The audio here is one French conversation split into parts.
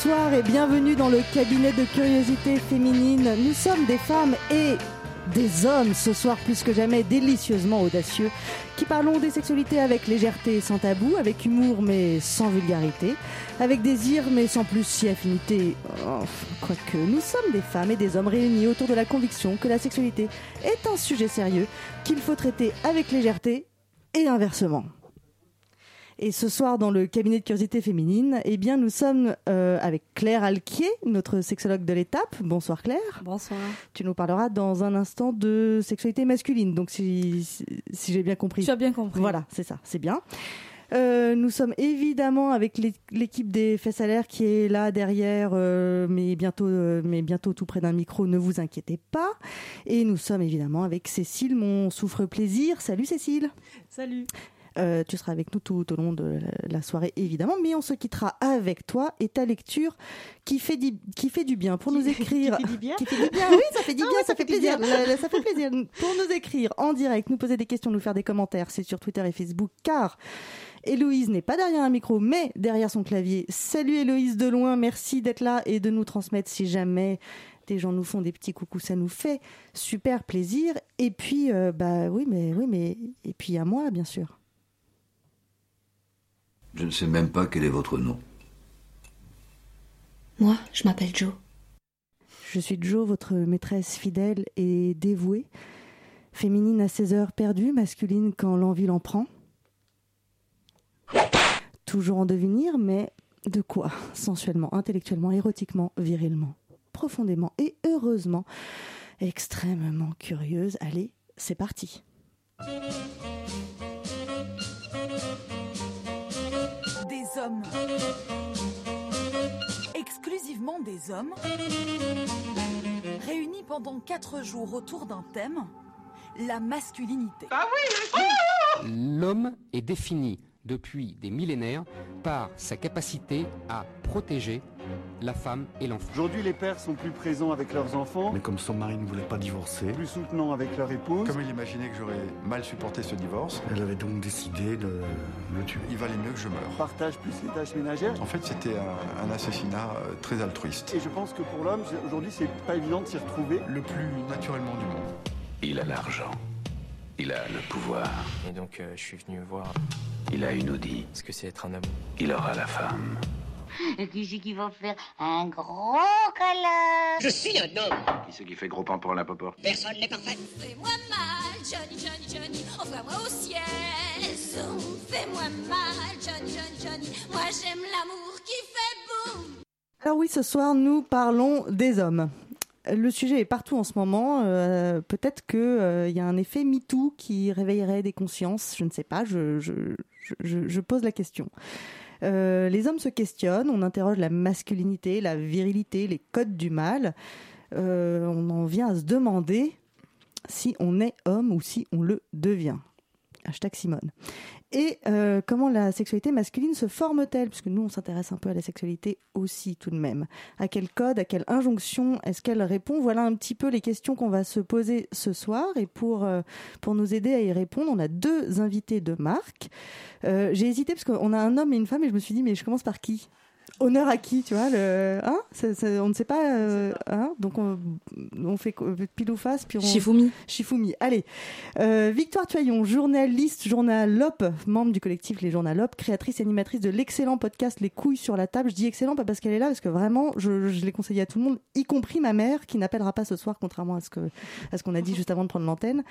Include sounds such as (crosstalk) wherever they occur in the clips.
Bonsoir et bienvenue dans le cabinet de curiosité féminine. Nous sommes des femmes et des hommes ce soir plus que jamais délicieusement audacieux qui parlons des sexualités avec légèreté et sans tabou, avec humour mais sans vulgarité, avec désir mais sans plus si affinité. Quoique, nous sommes des femmes et des hommes réunis autour de la conviction que la sexualité est un sujet sérieux qu'il faut traiter avec légèreté et inversement. Et ce soir, dans le cabinet de curiosité féminine, eh bien, nous sommes euh, avec Claire Alquier, notre sexologue de l'étape. Bonsoir Claire. Bonsoir. Tu nous parleras dans un instant de sexualité masculine. Donc, si, si, j'ai bien compris. Tu as bien compris. Voilà, c'est ça, c'est bien. Euh, nous sommes évidemment avec l'équipe des Faits Salaires qui est là derrière, euh, mais bientôt, mais bientôt tout près d'un micro. Ne vous inquiétez pas. Et nous sommes évidemment avec Cécile, mon souffre plaisir. Salut Cécile. Salut. Euh, tu seras avec nous tout au long de la soirée, évidemment, mais on se quittera avec toi et ta lecture qui fait, du, qui fait du bien pour nous écrire. qui fait du bien Qui fait du bien, oui, ça fait du bien, ça, fait, plaisir. ça fait plaisir. Pour nous écrire en direct, nous poser des questions, nous faire des commentaires, c'est sur Twitter et Facebook, car Héloïse n'est pas derrière un micro, mais derrière son clavier. Salut Héloïse de loin, merci d'être là et de nous transmettre si jamais des gens nous font des petits coucous, ça nous fait super plaisir. Et puis, euh, bah oui, mais oui, mais et puis à moi, bien sûr. Je ne sais même pas quel est votre nom. Moi, je m'appelle Joe. Je suis Joe, votre maîtresse fidèle et dévouée, féminine à ses heures perdues, masculine quand l'envie l'en prend. Toujours en devenir, mais de quoi (laughs) Sensuellement, intellectuellement, érotiquement, virilement, profondément et heureusement, extrêmement curieuse. Allez, c'est parti. Hommes. Exclusivement des hommes, réunis pendant quatre jours autour d'un thème, la masculinité. Ah oui L'homme est défini depuis des millénaires par sa capacité à protéger la femme et l'enfant. Aujourd'hui, les pères sont plus présents avec leurs enfants. Mais comme son mari ne voulait pas divorcer. Plus soutenants avec leur épouse. Comme il imaginait que j'aurais mal supporté ce divorce. Elle avait donc décidé de le tuer. Il valait mieux que je meure. Partage plus les tâches ménagères. En fait, c'était un, assassinat euh, très altruiste. Et je pense que pour l'homme, aujourd'hui, c'est pas évident de s'y retrouver. Le plus naturellement du monde. Il a l'argent. Il a le pouvoir. Et donc, euh, je suis venu voir. Il a une Audi. Ce que c'est être un homme. Il aura la femme. Et qui c'est qui va faire un gros câlin Je suis un homme Qui c'est qui fait gros pan pour la popo Personne n'est parfait Fais-moi mal, Johnny, Johnny, Johnny Envoie-moi au ciel Fais-moi mal, Johnny, Johnny, Johnny Moi j'aime l'amour qui fait boum Alors oui, ce soir nous parlons des hommes le sujet est partout en ce moment. Euh, peut-être qu'il euh, y a un effet MeToo qui réveillerait des consciences. Je ne sais pas. Je, pose la question. Euh, les hommes se questionnent, on interroge la masculinité, la virilité, les codes du mal. On en vient à se demander si on est homme ou si on le devient. Hashtag Simone. Et euh, comment la sexualité masculine se forme-t-elle? Puisque nous, on s'intéresse un peu à la sexualité aussi tout de même. À quel code, à quelle injonction est-ce qu'elle répond? Voilà un petit peu les questions qu'on va se poser ce soir. Et pour, euh, pour nous aider à y répondre, on a deux invités de marque. Euh, J'ai hésité parce qu'on a un homme et une femme et je me suis dit, mais je commence par qui? Honneur à qui, tu vois le, hein On ne sait pas, euh, hein donc on, on, fait pile ou face, puis on... Shifumi. Shifumi. Allez, euh, Victoire Tuaillon, journaliste, journalope, membre du collectif Les Journalopes, créatrice et animatrice de l'excellent podcast Les couilles sur la table. Je dis excellent pas parce qu'elle est là, parce que vraiment, je, je l'ai conseillé à tout le monde, y compris ma mère, qui n'appellera pas ce soir, contrairement à ce que à ce qu'on a dit juste avant de prendre l'antenne.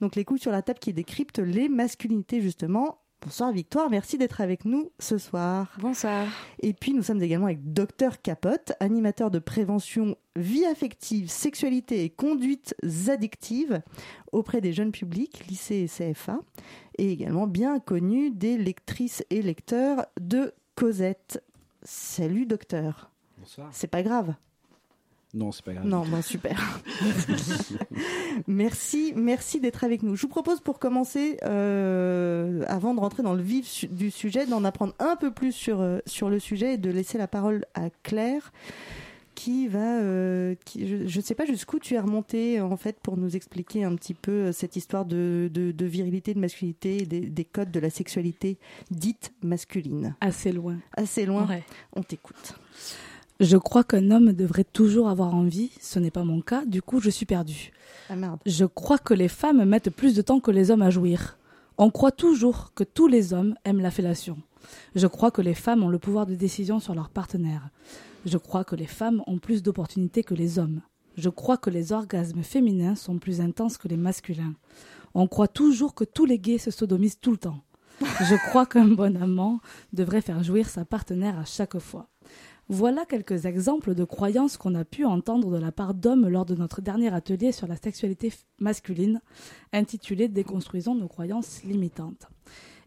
Donc Les couilles sur la table qui décrypte les masculinités justement Bonsoir Victoire, merci d'être avec nous ce soir. Bonsoir. Et puis nous sommes également avec Docteur Capote, animateur de prévention vie affective, sexualité et conduites addictives auprès des jeunes publics, lycée et CFA, et également bien connu des lectrices et lecteurs de Cosette. Salut docteur. Bonsoir. C'est pas grave. Non, c'est pas grave. Non, bon, super. (laughs) merci, merci d'être avec nous. Je vous propose pour commencer, euh, avant de rentrer dans le vif du sujet, d'en apprendre un peu plus sur, euh, sur le sujet et de laisser la parole à Claire qui va, euh, qui, je ne sais pas jusqu'où tu es remonté en fait pour nous expliquer un petit peu cette histoire de, de, de virilité, de masculinité, des, des, codes de la sexualité dite masculine. Assez loin. Assez loin. On t'écoute. Je crois qu'un homme devrait toujours avoir envie, ce n'est pas mon cas, du coup je suis perdue. Ah merde. Je crois que les femmes mettent plus de temps que les hommes à jouir. On croit toujours que tous les hommes aiment la fellation. Je crois que les femmes ont le pouvoir de décision sur leur partenaire. Je crois que les femmes ont plus d'opportunités que les hommes. Je crois que les orgasmes féminins sont plus intenses que les masculins. On croit toujours que tous les gays se sodomisent tout le temps. Je crois qu'un bon amant devrait faire jouir sa partenaire à chaque fois. Voilà quelques exemples de croyances qu'on a pu entendre de la part d'hommes lors de notre dernier atelier sur la sexualité masculine, intitulé Déconstruisons nos croyances limitantes.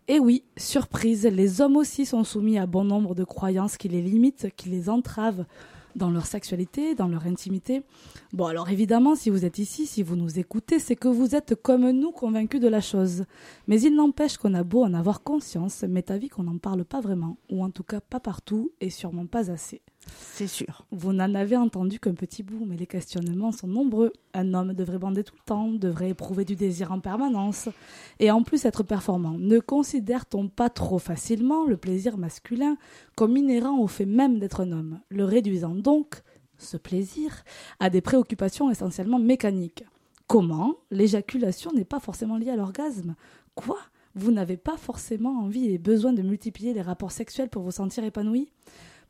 Et oui, surprise, les hommes aussi sont soumis à bon nombre de croyances qui les limitent, qui les entravent dans leur sexualité, dans leur intimité. Bon, alors évidemment, si vous êtes ici, si vous nous écoutez, c'est que vous êtes comme nous convaincus de la chose. Mais il n'empêche qu'on a beau en avoir conscience, m'est avis qu'on n'en parle pas vraiment, ou en tout cas pas partout, et sûrement pas assez. C'est sûr. Vous n'en avez entendu qu'un petit bout, mais les questionnements sont nombreux. Un homme devrait bander tout le temps, devrait éprouver du désir en permanence, et en plus être performant. Ne considère-t-on pas trop facilement le plaisir masculin comme inhérent au fait même d'être un homme, le réduisant donc, ce plaisir, à des préoccupations essentiellement mécaniques. Comment? L'éjaculation n'est pas forcément liée à l'orgasme? Quoi? Vous n'avez pas forcément envie et besoin de multiplier les rapports sexuels pour vous sentir épanoui?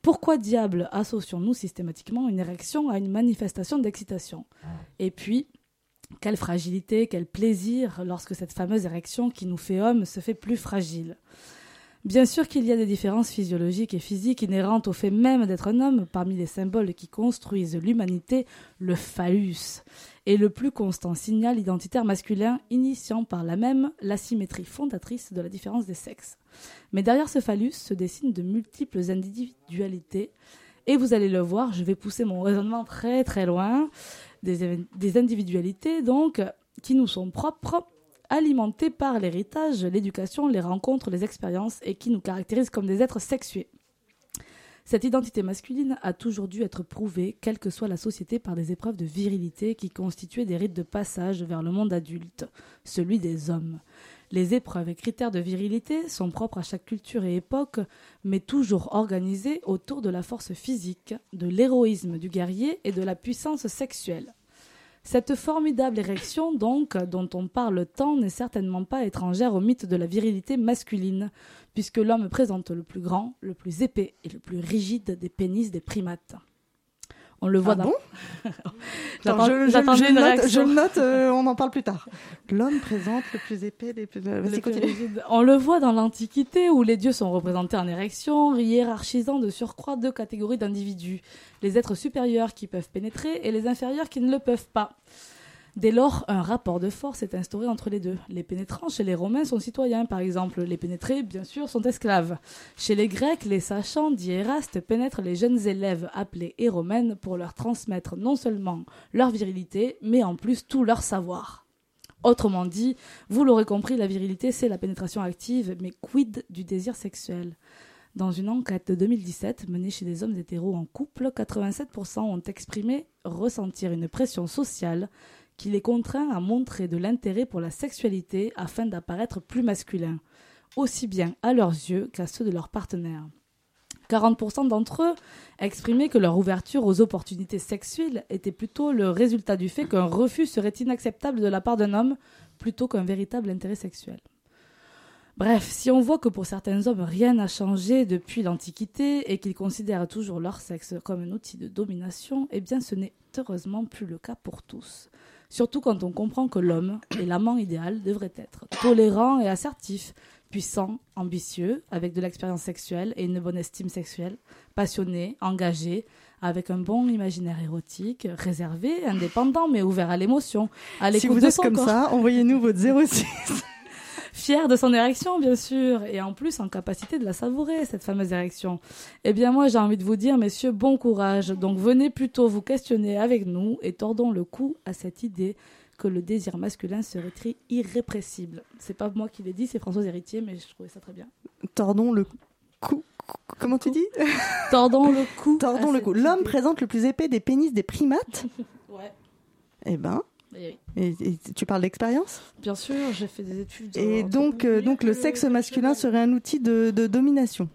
Pourquoi diable associons-nous systématiquement une érection à une manifestation d'excitation Et puis, quelle fragilité, quel plaisir lorsque cette fameuse érection qui nous fait homme se fait plus fragile. Bien sûr qu'il y a des différences physiologiques et physiques inhérentes au fait même d'être un homme, parmi les symboles qui construisent l'humanité, le phallus est le plus constant signal identitaire masculin, initiant par là même l'asymétrie fondatrice de la différence des sexes. Mais derrière ce phallus se dessinent de multiples individualités, et vous allez le voir, je vais pousser mon raisonnement très très loin, des, des individualités donc qui nous sont propres, alimentées par l'héritage, l'éducation, les rencontres, les expériences, et qui nous caractérisent comme des êtres sexués. Cette identité masculine a toujours dû être prouvée, quelle que soit la société, par des épreuves de virilité qui constituaient des rites de passage vers le monde adulte, celui des hommes. Les épreuves et critères de virilité sont propres à chaque culture et époque, mais toujours organisés autour de la force physique, de l'héroïsme du guerrier et de la puissance sexuelle. Cette formidable érection, donc, dont on parle tant, n'est certainement pas étrangère au mythe de la virilité masculine, puisque l'homme présente le plus grand, le plus épais et le plus rigide des pénis des primates. On le voit Ah dans... bon (laughs) Attends, je, note, je euh, on en parle plus tard. L'homme présente le plus épais, les plus... Le plus. On le voit dans l'Antiquité où les dieux sont représentés en érection, hiérarchisant de surcroît deux catégories d'individus, les êtres supérieurs qui peuvent pénétrer et les inférieurs qui ne le peuvent pas. Dès lors, un rapport de force est instauré entre les deux. Les pénétrants chez les Romains sont citoyens, par exemple. Les pénétrés, bien sûr, sont esclaves. Chez les Grecs, les sachants, dit Eraste, pénètrent les jeunes élèves appelés héromènes pour leur transmettre non seulement leur virilité, mais en plus tout leur savoir. Autrement dit, vous l'aurez compris, la virilité, c'est la pénétration active, mais quid du désir sexuel? Dans une enquête de 2017 menée chez des hommes hétéros en couple, 87% ont exprimé ressentir une pression sociale qui les contraint à montrer de l'intérêt pour la sexualité afin d'apparaître plus masculins, aussi bien à leurs yeux qu'à ceux de leurs partenaires. 40% d'entre eux exprimaient que leur ouverture aux opportunités sexuelles était plutôt le résultat du fait qu'un refus serait inacceptable de la part d'un homme plutôt qu'un véritable intérêt sexuel. Bref, si on voit que pour certains hommes rien n'a changé depuis l'Antiquité et qu'ils considèrent toujours leur sexe comme un outil de domination, eh bien ce n'est heureusement plus le cas pour tous. Surtout quand on comprend que l'homme et l'amant idéal devrait être tolérant et assertif, puissant, ambitieux, avec de l'expérience sexuelle et une bonne estime sexuelle, passionné, engagé, avec un bon imaginaire érotique, réservé, indépendant mais ouvert à l'émotion, à Si l'écoute vous de êtes son comme corps. ça, envoyez-nous votre (laughs) 06. Fier de son érection, bien sûr, et en plus en capacité de la savourer, cette fameuse érection. Eh bien, moi, j'ai envie de vous dire, messieurs, bon courage. Donc, venez plutôt vous questionner avec nous et tordons le cou à cette idée que le désir masculin serait irrépressible. C'est pas moi qui l'ai dit, c'est Françoise Héritier, mais je trouvais ça très bien. Tordons le cou. Comment tu dis? Tordons le cou. Tordons le cou. L'homme présente le plus épais des pénis des primates? Ouais. Eh ben. Et Et, tu parles d'expérience? Bien sûr, j'ai fait des études. Et donc, euh, donc le sexe masculin serait un outil de, de domination?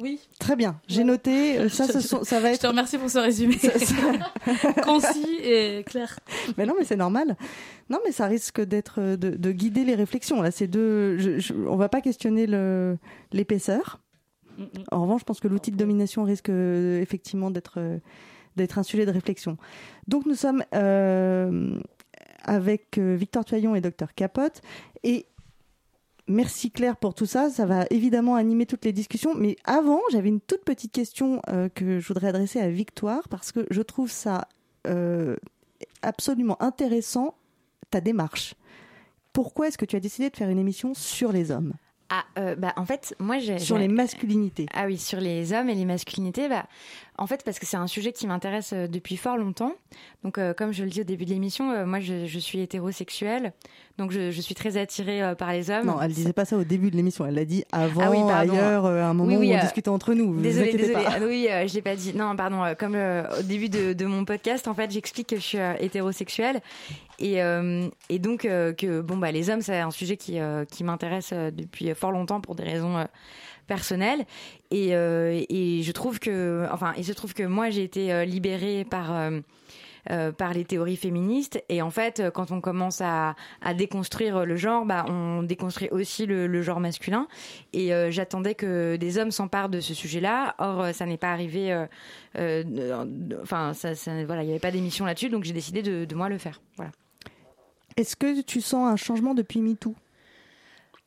Oui. Très bien, j'ai noté. euh, Ça, ce sont- ça va Je être. te remercie pour ce résumé. (laughs) (laughs) Concis et clair. Mais non, mais c'est normal. Non, mais ça risque d'être euh, de, de guider les réflexions. Là, c'est deux. Je, je- on va pas questionner l'épaisseur. En revanche, je pense que l'outil de domination risque euh, effectivement d'être euh, d'être un sujet de réflexion. Donc, nous sommes euh, avec euh, Victor Tuaillon et Dr Capote et Merci Claire pour tout ça. Ça va évidemment animer toutes les discussions. Mais avant, j'avais une toute petite question euh, que je voudrais adresser à Victoire parce que je trouve ça euh, absolument intéressant, ta démarche. Pourquoi est-ce que tu as décidé de faire une émission sur les hommes? Ah, euh, bah, en fait, moi, j'ai. Sur les masculinités Ah oui, sur les hommes et les masculinités, bah, en fait, parce que c'est un sujet qui m'intéresse euh, depuis fort longtemps. Donc, euh, comme je le dis au début de l'émission, euh, moi, je, je suis hétérosexuelle. Donc, je, je suis très attirée euh, par les hommes. Non, elle disait pas ça au début de l'émission. Elle l'a dit avant, Ah oui, pardon. ailleurs, à un moment Oui, oui, où on discutait entre nous. Vous Désolée, désolée. pas. Ah oui, je l'ai pas dit. Non, pardon. Comme au début de, de mon podcast, en fait, j'explique que je suis hétérosexuelle et, et donc que bon bah les hommes, c'est un sujet qui qui m'intéresse depuis fort longtemps pour des raisons personnelles et euh, et je trouve que enfin il se trouve que moi j'ai été euh, libérée par euh, par les théories féministes. Et en fait quand on commence à, déconstruire le genre bah on déconstruit aussi le, genre masculin. Et j'attendais que des hommes s'emparent de ce sujet-là. Or ça n'est pas arrivé enfin voilà il n'y avait pas d'émission là-dessus. Donc j'ai décidé de, de moi le faire. Voilà. Est-ce que tu sens un changement depuis MeToo?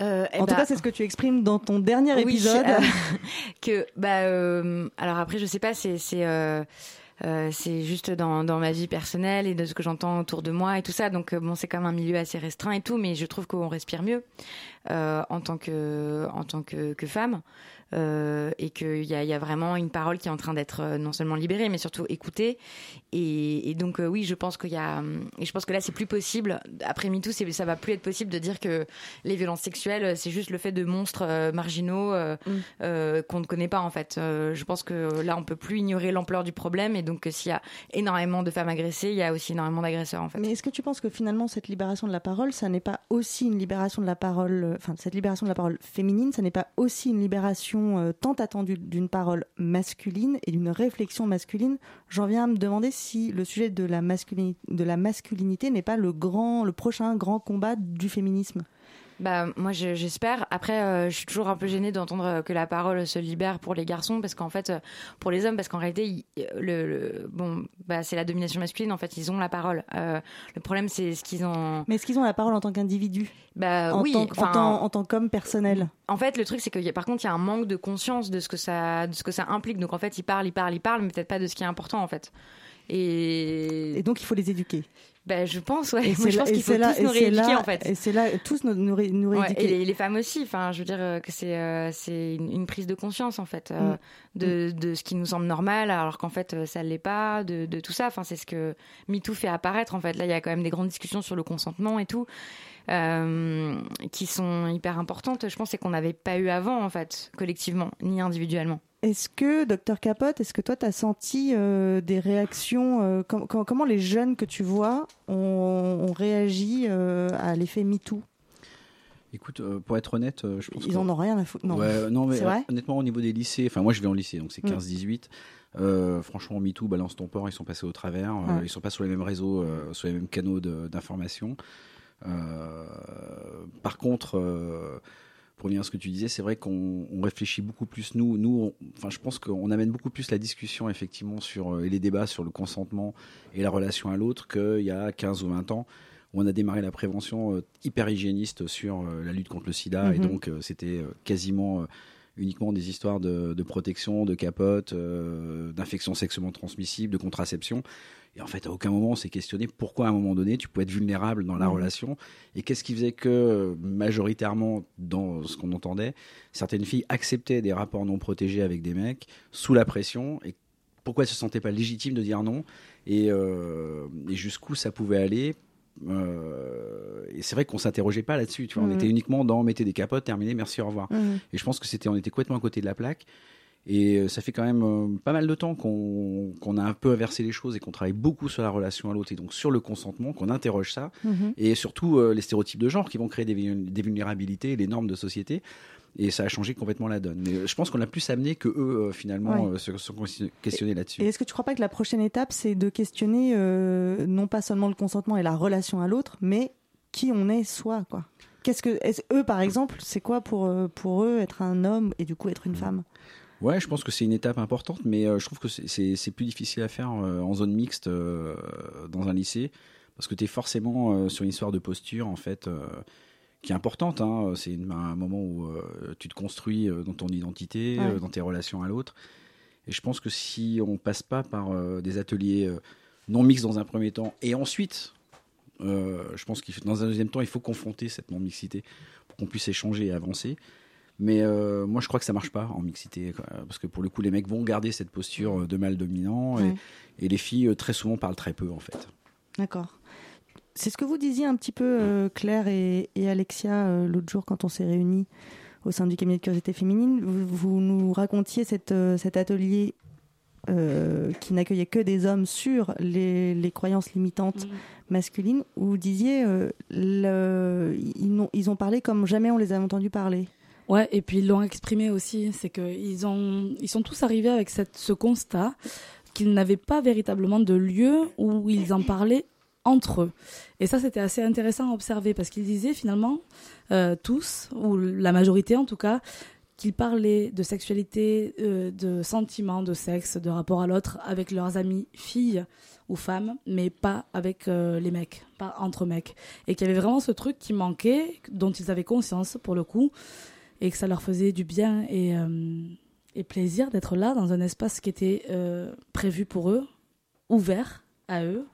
Euh, eh En tout bah, cas, c'est ce que tu exprimes dans ton dernier Oui, épisode. euh, (laughs) que bah euh, alors après je sais pas c'est c'est euh, euh, c'est juste dans, dans ma vie personnelle et de ce que j'entends autour de moi et tout ça donc bon c'est quand même un milieu assez restreint et tout mais je trouve qu'on respire mieux euh, en tant que en tant que, que femme euh, et qu'il y a, y a vraiment une parole qui est en train d'être euh, non seulement libérée mais surtout écoutée. Et, et donc euh, oui je pense qu'il y a et je pense que là c'est plus possible. Après MeToo ça va plus être possible de dire que les violences sexuelles c'est juste le fait de monstres marginaux euh, qu'on ne connaît pas en fait. Je pense que là on peut plus ignorer l'ampleur du problème. Et donc s'il y a énormément de femmes agressées il y a aussi énormément d'agresseurs en fait. Mais est-ce que tu penses que finalement cette libération de la parole, ça n'est pas aussi une libération de la parole, enfin cette libération de la parole féminine, ça n'est pas aussi une libération euh, tant attendue d'une parole masculine et d'une réflexion masculine J'en viens à me demander si le sujet de la masculinité, masculinité n'est pas grand, le prochain grand combat du féminisme. Bah moi je- j'espère. Après euh, je suis toujours un peu gênée d'entendre euh, que la parole se libère pour les garçons parce qu'en fait euh, pour les hommes parce qu'en réalité ils- le, le- bon bah c'est la domination masculine en fait ils ont la parole. Euh, le problème c'est ce qu'ils ont. Mais est-ce qu'ils ont la parole en tant qu'individu? Bah en oui. tant, en tant, en tant qu'homme personnel En fait, le truc, c'est que y a- par contre, il y a un manque de conscience de ce que ça, de ce que ça implique. Donc, en fait, ils parlent, ils parlent, ils parlent, mais peut-être pas de ce qui est important, en fait. Et, Et donc il faut les éduquer. Ben, je pense, ouais. Et Moi, je là- pense qu'il faut là- tous nous rééduquer, là- en fait. Et c'est là tous nous, nous, ré- nous Ouais, rééduquer. et les, les femmes aussi. Enfin, je veux dire euh, que c'est euh, c'est une, une prise de conscience en fait euh, Mm. de, de ce qui nous semble normal, alors qu'en fait euh, ça l'est pas, de, de tout ça. Enfin, c'est ce que MeToo fait apparaître. En fait, là, il y a quand même des grandes discussions sur le consentement et tout. Euh, qui sont hyper importantes, je pense, et qu'on n'avait pas eu avant, en fait, collectivement, ni individuellement. Est-ce que, docteur Capote, est-ce que toi, tu as senti euh, des réactions euh, com- com- Comment les jeunes que tu vois ont, ont réagi euh, à l'effet MeToo? Écoute, euh, pour être honnête, euh, je pense Ils que- en ont rien à foutre. Non, Ouais, non mais c'est vrai? honnêtement, au niveau des lycées, enfin moi je vais en lycée, donc c'est Mm. 15-18. Euh, franchement, MeToo, balance ton port, ils sont passés au travers. euh, Ouais. ils sont pas sur les mêmes réseaux, euh, sur les mêmes canaux d'information. Euh, par contre, euh, pour revenir à ce que tu disais, c'est vrai qu'on on réfléchit beaucoup plus nous. Nous, on- enfin, je pense qu'on amène beaucoup plus la discussion effectivement sur euh, et les débats sur le consentement et la relation à l'autre qu'il y a 15 ou 20 ans où on a démarré la prévention hyper hygiéniste sur la lutte contre le sida et Mhm. donc c'était quasiment uniquement des histoires de, de protection, de capote, euh, d'infections sexuellement transmissibles, de contraception. Et en fait, à aucun moment on s'est questionné pourquoi à un moment donné tu pouvais être vulnérable dans la Mhm. relation et qu'est-ce qui faisait que majoritairement dans ce qu'on entendait, certaines filles acceptaient des rapports non protégés avec des mecs sous la pression et pourquoi elles se sentaient pas légitimes de dire non et, euh, et jusqu'où ça pouvait aller. Euh, et c'est vrai qu'on s'interrogeait pas là-dessus. Tu vois, on Mhm. était uniquement dans mettez des capotes, terminé, merci, au revoir. Mhm. Et je pense que c'était, on était complètement à côté de la plaque. Et euh, ça fait quand même euh, pas mal de temps qu'on a un peu inversé les choses et qu'on travaille beaucoup sur la relation à l'autre et donc sur le consentement, qu'on interroge ça Mhm. et surtout euh, les stéréotypes de genre qui vont créer des, vul- des vulnérabilités, les normes de société. Et ça a changé complètement la donne. Mais je pense qu'on a plus amené que eux, euh, finalement, Ouais. euh, se sont questionnés là-dessus. Et est-ce que tu crois pas que la prochaine étape, c'est de questionner euh, non pas seulement le consentement et la relation à l'autre, mais qui on est soi, quoi? Qu'est-ce que eux, par exemple, c'est quoi pour pour eux être un homme et du coup être une femme? Ouais, je pense que c'est une étape importante, mais euh, je trouve que c'est- plus difficile à faire euh, en zone mixte euh, dans un lycée, parce que tu es forcément sur une histoire de posture, en fait, qui est importante. hein. C'est un moment où tu te construis dans ton identité, Ouais. dans tes relations à l'autre. Et je pense que si on passe pas par euh, des ateliers euh, non mixtes dans un premier temps, et ensuite, euh, je pense que dans un deuxième temps, il faut confronter cette non-mixité pour qu'on puisse échanger et avancer. Mais euh, moi, je crois que ça marche pas en mixité, quoi. parce que pour le coup, les mecs vont garder cette posture euh, de mâle dominant, Ouais. et, les filles euh, très souvent parlent très peu, en fait. D'accord. C'est ce que vous disiez un petit peu, euh, Claire et, et Alexia, euh, l'autre jour quand on s'est réunis au sein du cabinet de curiosité féminine. Vous, vous nous racontiez cette, euh, cet atelier euh, qui n'accueillait que des hommes sur les, les croyances limitantes masculines, où vous disiez euh, le- ils, ils ont parlé comme jamais on les a entendus parler. Ouais, et puis ils l'ont exprimé aussi, c'est qu'ils ont, ils sont tous arrivés avec ce constat qu'ils n'avaient pas véritablement de lieu où ils en parlaient entre eux. Et ça, c'était assez intéressant à observer parce qu'ils disaient finalement, euh, tous, ou la majorité en tout cas, qu'ils parlaient de sexualité, euh, de sentiments, de sexe, de rapport à l'autre avec leurs amis filles ou femmes, mais pas avec euh, les mecs, pas entre mecs. Et qu'il y avait vraiment ce truc qui manquait, dont ils avaient conscience pour le coup, et que ça leur faisait du bien et, euh, et plaisir d'être là dans un espace qui était euh, prévu pour eux, ouvert à eux,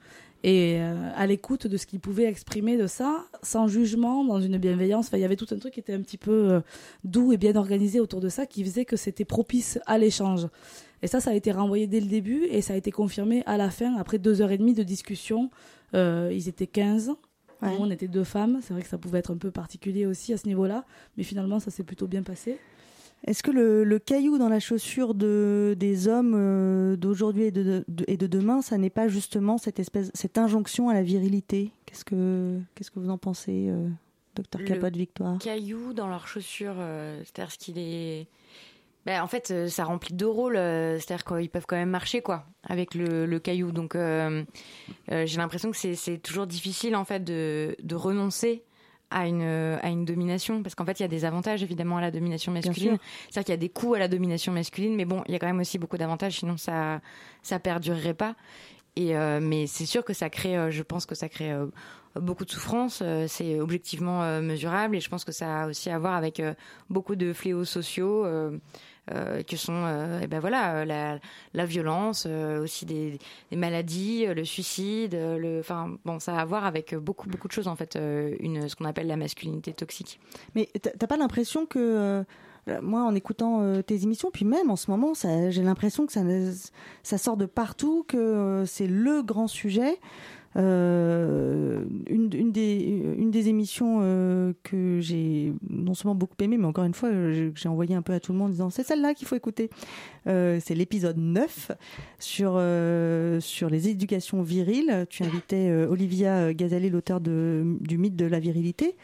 et euh, à l'écoute de ce qu'ils pouvaient exprimer de ça, sans jugement, dans une bienveillance. Il y avait tout un truc qui était un petit peu doux et bien organisé autour de ça, qui faisait que c'était propice à l'échange. Et ça, ça a été renvoyé dès le début et ça a été confirmé à la fin, après deux heures et demie de discussion. Ils étaient 15. Nous, on était deux femmes. C'est vrai que ça pouvait être un peu particulier aussi à ce niveau-là. Mais finalement, ça s'est plutôt bien passé. Est-ce que le, le caillou dans la chaussure de, des hommes euh, d'aujourd'hui et de, de- et de demain, ça n'est pas justement cette espèce, cette injonction à la virilité? Qu'est-ce que, qu'est-ce que vous en pensez, euh, docteur Le Capote Victoire? caillou dans leurs chaussures, euh, c'est-à-dire ce qu'il est. Ben, en fait, euh, ça remplit deux rôles, euh, c'est-à-dire qu'ils peuvent quand même marcher quoi avec le, le caillou. Donc, euh, euh, j'ai l'impression que c'est- toujours difficile en fait de, de renoncer à une à une domination parce qu'en fait il y a des avantages évidemment à la domination masculine. C'est-à-dire qu'il y a des coûts à la domination masculine, mais bon, il y a quand même aussi beaucoup d'avantages, sinon ça ça perdurerait pas. Et euh, mais c'est sûr que ça crée, je pense que ça crée beaucoup de souffrance. c'est objectivement mesurable et je pense que ça a aussi à voir avec beaucoup de fléaux sociaux. Euh, que sont euh, eh ben voilà euh, la, la violence aussi des, maladies le suicide le enfin bon ça a à voir avec beaucoup beaucoup de choses en fait une ce qu'on appelle la masculinité toxique Mais t'as pas l'impression que moi, en écoutant tes émissions, puis même en ce moment, j'ai l'impression que ça, ça sort de partout, que c'est le grand sujet. Euh, une, une des, une des émissions euh, que j'ai non seulement beaucoup aimé, mais encore une fois, euh, j'ai envoyé un peu à tout le monde en disant c'est celle-là qu'il faut écouter. Euh, c'est l'épisode 9 sur, sur les éducations viriles. Tu invitais Olivia Gazalet, l'auteur du mythe de la virilité.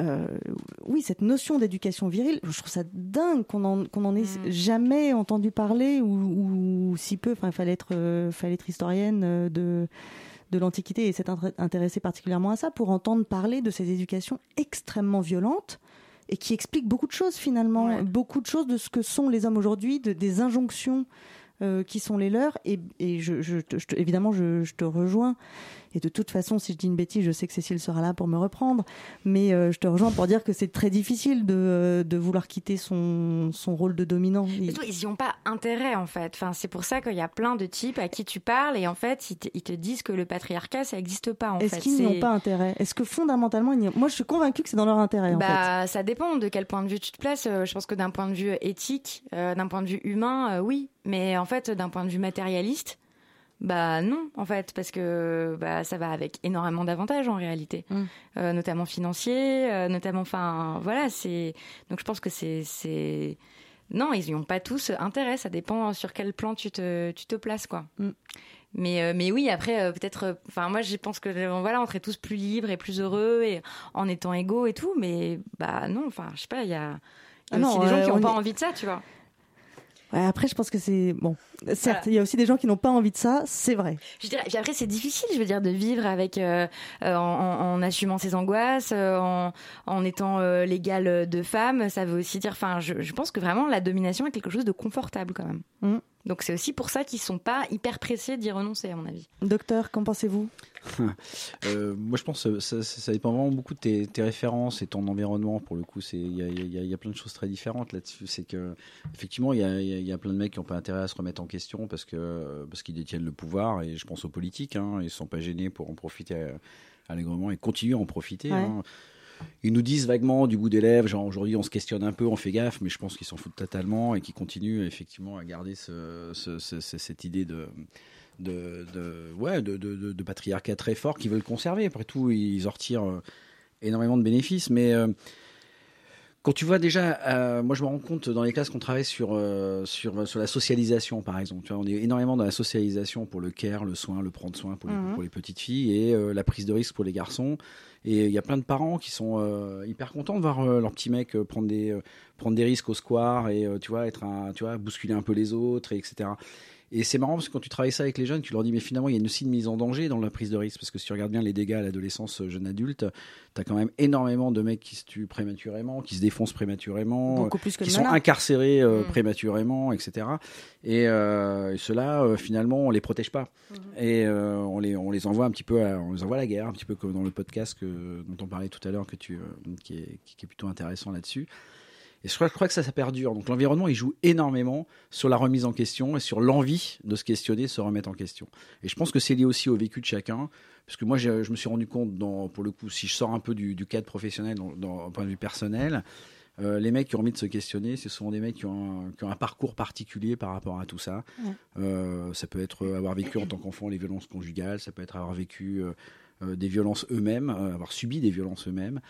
Euh, oui, cette notion d'éducation virile, je trouve ça dingue qu'on en, qu'on en ait jamais entendu parler ou, ou si peu. Enfin, il fallait être, euh, fallait être historienne de, de l'Antiquité et s'être intré- intéressée particulièrement à ça pour entendre parler de ces éducations extrêmement violentes et qui expliquent beaucoup de choses finalement, beaucoup de choses de ce que sont les hommes aujourd'hui, de, des injonctions euh, qui sont les leurs. Et, et je, évidemment, je te rejoins. Et de toute façon, si je dis une bêtise, je sais que Cécile sera là pour me reprendre. Mais euh, je te rejoins pour dire que c'est très difficile de, euh, de vouloir quitter son, son rôle de dominant. Surtout, ils n'y ont pas intérêt en fait. Enfin, c'est pour ça qu'il y a plein de types à qui tu parles et en fait, ils te, ils te disent que le patriarcat, ça n'existe pas en Est-ce fait. qu'ils n'y ont pas intérêt? Est-ce que fondamentalement, ils moi je suis convaincue que c'est dans leur intérêt en fait. Bah, ça dépend de quel point de vue tu te places. Euh, Je pense que d'un point de vue éthique, euh, d'un point de vue humain, euh, oui. Mais en fait, d'un point de vue matérialiste, bah non, en fait, parce que bah ça va avec énormément d'avantages en réalité, Mm. Euh, notamment financiers, euh, notamment, enfin, voilà, c'est. Donc je pense que c'est c'est. Non, ils n'y ont pas tous intérêt. Ça dépend sur quel plan tu te tu te places, quoi. Mm. Mais, euh, mais oui, après, euh, peut-être. euh, Enfin, moi, je pense que voilà, on serait tous plus libres et plus heureux et en étant égaux et tout. Mais bah non, enfin, je sais pas, il y a, Il y a Ah aussi non, des gens qui on n'ont pas envie de ça, tu vois. Ouais, après, je pense que c'est bon. Certes, Voilà. il y a aussi des gens qui n'ont pas envie de ça, c'est vrai. Je dirais, puis après, c'est difficile, je veux dire, de vivre avec euh, euh, en, en- assumant ses angoisses, euh, en, en étant euh, l'égal de femme. Ça veut aussi dire, enfin, je, je pense que vraiment la domination est quelque chose de confortable quand même. Mm. Donc c'est aussi pour ça qu'ils sont pas hyper pressés d'y renoncer, à mon avis. Docteur, qu'en pensez-vous? (laughs) Euh, moi, je pense que ça, ça- ça dépend vraiment beaucoup de tes, tes références et ton environnement. Pour le coup, c'est il y a, il y a- il y a plein de choses très différentes là-dessus. C'est que effectivement, il y a, il y a- il y a plein de mecs qui n'ont pas intérêt à se remettre en question parce que parce qu'ils détiennent le pouvoir. Et je pense aux politiques. Hein, ils sont pas gênés pour en profiter allègrement et continuer à en profiter. Ouais. hein. Ils nous disent vaguement du bout des lèvres, aujourd'hui on se questionne un peu, on fait gaffe, mais je pense qu'ils s'en foutent totalement et qu'ils continuent effectivement à garder ce- ce- ce- ce- cette idée de patriarcat très fort qu'ils veulent conserver. Après tout, ils en retirent euh, énormément de bénéfices, mais euh, quand tu vois déjà, euh, moi je me rends compte dans les classes qu'on travaille sur, euh, sur, sur la socialisation par exemple. Tu vois, on est énormément dans la socialisation pour le care, le soin, le prendre soin pour les, Mhm. pour les petites filles et euh, la prise de risque pour les garçons. Et il y a plein de parents qui sont euh, hyper contents de voir euh, leur petit mec euh, prendre, des, euh, prendre des risques au square et euh, tu vois, être un, tu vois, bousculer un peu les autres, et etc. Et c'est marrant parce que quand tu travailles ça avec les jeunes, tu leur dis mais finalement il y a aussi une mise en danger dans la prise de risque parce que si tu regardes bien les dégâts à l'adolescence euh, jeune adulte, tu as quand même énormément de mecs qui se tuent prématurément, qui se défoncent prématurément, Beaucoup euh, plus que qui sont incarcérés euh, Mm. prématurément, etc. Et, euh, et ceux-là, euh, finalement, on les protège pas et euh, on les on les envoie un petit peu, à, on les envoie à la guerre, un petit peu comme dans le podcast que, dont on parlait tout à l'heure, que tu qui est qui est plutôt intéressant là-dessus. Et je crois, je crois que ça, ça perdure. Donc l'environnement, il joue énormément sur la remise en question et sur l'envie de se questionner, de se remettre en question. Et je pense que c'est lié aussi au vécu de chacun. Parce que moi, je, je me suis rendu compte, dans, pour le coup, si je sors un peu du, du cadre professionnel, dans, dans, d'un point de vue personnel, euh, les mecs qui ont envie de se questionner, ce sont des mecs qui ont, un, qui ont un parcours particulier par rapport à tout ça. Ouais. Euh, ça peut être avoir vécu en tant qu'enfant les violences conjugales, ça peut être avoir vécu euh, euh, des violences eux-mêmes, euh, avoir subi des violences eux-mêmes,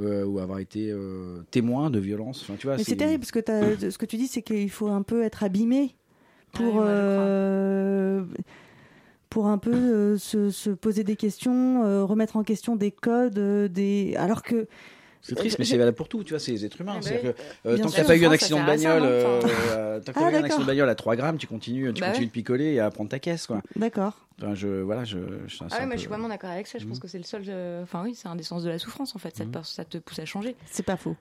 euh, ou avoir été euh, témoin de violences. Enfin, tu vois, Mais c'est terrible parce que (clears throat) ce que tu dis, c'est qu'il faut un peu être abîmé pour. Ouais, je euh, pour un peu euh, se, se poser des questions, euh, remettre en question des codes, euh, des alors que C'est triste, mais c'est valable pour tout, tu vois, c'est les êtres humains. Eh ben que, euh, tant que sûr. t'as pas eu un accident de bagnole, euh, euh, tant Ah, pas eu un d'accord. accident de bagnole à 3 grammes, tu continues, tu Bah continues ouais. de picoler et à prendre ta caisse, quoi. d'accord. Enfin, je, voilà, je, Ah ouais, peu- je suis vraiment d'accord avec ça. Je pense Mhm. que c'est le seul. euh, Enfin oui, c'est un des sens de la souffrance en fait. Ça, te, ça te pousse à changer. C'est pas faux.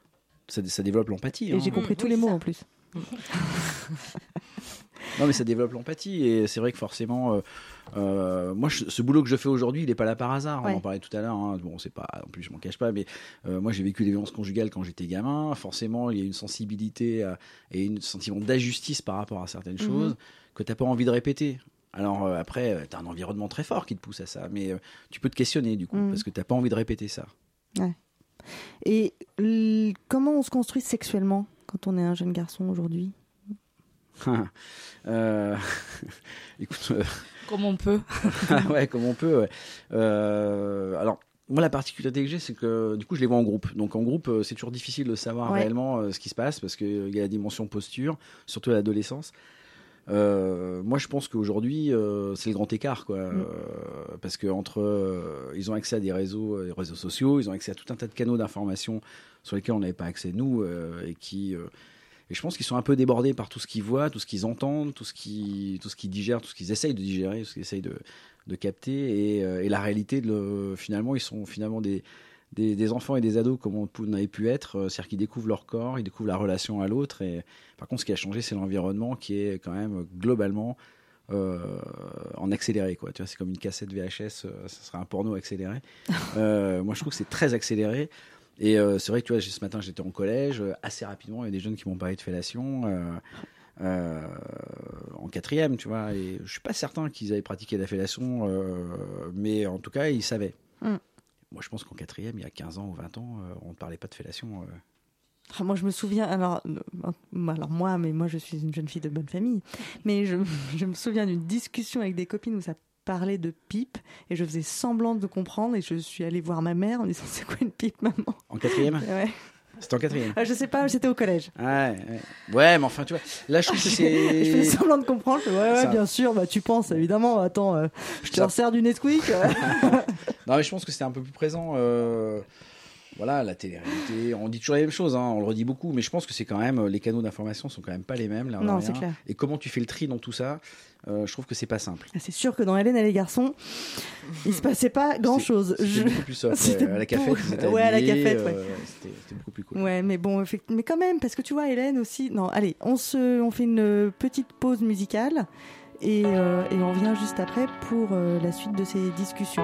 ça, ça développe l'empathie. Et hein. j'ai compris Mm, tous oui, les mots ça. en plus. (laughs) Non, mais ça développe l'empathie et c'est vrai que forcément, euh, euh, moi, je- ce boulot que je fais aujourd'hui, il est pas là par hasard. Ouais. On en parlait tout à l'heure. hein. Bon, c'est pas, en plus, je m'en cache pas, mais euh, moi, j'ai vécu des violences conjugales quand j'étais gamin. Forcément, il y a une sensibilité à- et un sentiment d'injustice par rapport à certaines Mhm. choses que t'as pas envie de répéter. Alors euh, après, tu as un environnement très fort qui te pousse à ça, mais euh, tu peux te questionner du coup Mhm. parce que t'as pas envie de répéter ça. Et l- comment on se construit sexuellement quand on est un jeune garçon aujourd'hui? (laughs) Euh, (laughs) Écoute, euh, (laughs) Comme on peut. ouais, comme on peut. ouais. Euh, alors, moi, la particularité que j'ai, c'est que du coup, je les vois en groupe. Donc, en groupe, euh, c'est toujours difficile de savoir Ouais. réellement euh, ce qui se passe parce qu'il y a la dimension posture, surtout à l'adolescence. Euh, moi, je pense qu'aujourd'hui, euh, c'est le grand écart, quoi. Mm. Euh, parce que entre, ils ont accès à des réseaux, des réseaux sociaux, ils ont accès à tout un tas de canaux d'information sur lesquels on n'avait pas accès nous, et qui, et je pense qu'ils sont un peu débordés par tout ce qu'ils voient, tout ce qu'ils entendent, tout ce qu'ils, tout ce qu'ils digèrent, tout ce qu'ils essayent de digérer, tout ce qu'ils essayent de, capter, et, euh, et la réalité, finalement, ils sont finalement des des, enfants et des ados comme on n'avait pu être, euh, c'est-à-dire qu'ils découvrent leur corps, ils découvrent la relation à l'autre. Et par contre, ce qui a changé, c'est l'environnement qui est quand même globalement euh, en accéléré. Tu vois, c'est comme une cassette VHS, ça serait un porno accéléré. Moi, je trouve que c'est très accéléré. Et euh, c'est vrai que tu vois, ce matin, j'étais en collège, euh, assez rapidement, il y a des jeunes qui m'ont parlé de fellation. euh, en quatrième, tu vois, et je suis pas certain qu'ils avaient pratiqué la fellation, mais en tout cas, ils savaient. Mm. Moi, je pense qu'en quatrième, il y a 15 ans ou 20 ans, on ne parlait pas de fellation. Ah, Moi, je me souviens. Alors, alors moi, mais moi, je suis une jeune fille de bonne famille. Mais je, (laughs) je me souviens d'une discussion avec des copines où ça parlait de pipe et je faisais semblant de comprendre et je suis allée voir ma mère en disant (laughs) c'est quoi une pipe, maman? En quatrième? Ouais. C'était en quatrième Ah, Je sais pas, c'était au collège. Ouais, ouais. ouais, mais enfin, tu vois, là, je trouve que (laughs) je faisais c'est. semblant de comprendre. Je fais, ouais, ouais, Ça- bien sûr. Bah, tu penses évidemment. Attends, euh, je te Ça- resserre du Nesquik. (laughs) Non, mais je pense que c'était un peu plus présent. euh, voilà, la télé-réalité. On dit toujours les mêmes choses, hein, on le redit beaucoup, mais je pense que c'est quand même les canaux d'information sont quand même pas les mêmes. de Non, c'est clair. Et comment tu fais le tri dans tout ça euh, Je trouve que c'est pas simple. C'est sûr que dans Hélène et les garçons, il se passait pas grand chose. C'était beaucoup plus soft. (laughs) C'était ouais. À la cafette, ils Ouais, à la cafette, euh, ouais. C'était c'était beaucoup plus cool. Ouais, mais bon, mais quand même, parce que tu vois, Hélène aussi. Non, allez, on se, on fait une petite pause musicale et, euh, et on revient juste après pour euh, la suite de ces discussions.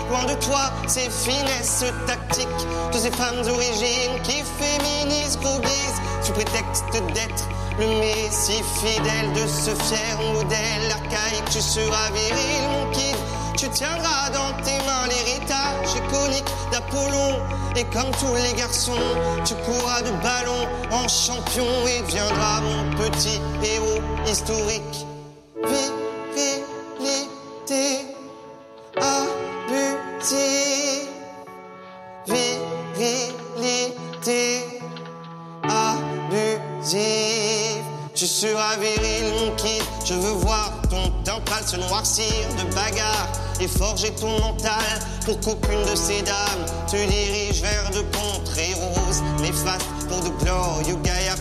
Loin de toi, ces finesses tactiques de ces femmes d'origine qui féminisent, gros bise, sous prétexte d'être le messie fidèle de ce fier modèle archaïque. Tu seras viril, mon kid. Tu tiendras dans tes mains l'héritage iconique d'Apollon. Et comme tous les garçons, tu courras de ballon en champion et deviendras mon petit héros historique. Virilité abusive. Virilité abusive. Tu seras viril, mon kid. Je veux voir ton teint se noircir de bagarre et forger ton mental pour qu'aucune de ces dames te dirige vers de contrées roses. Néfastes pour de glorieux.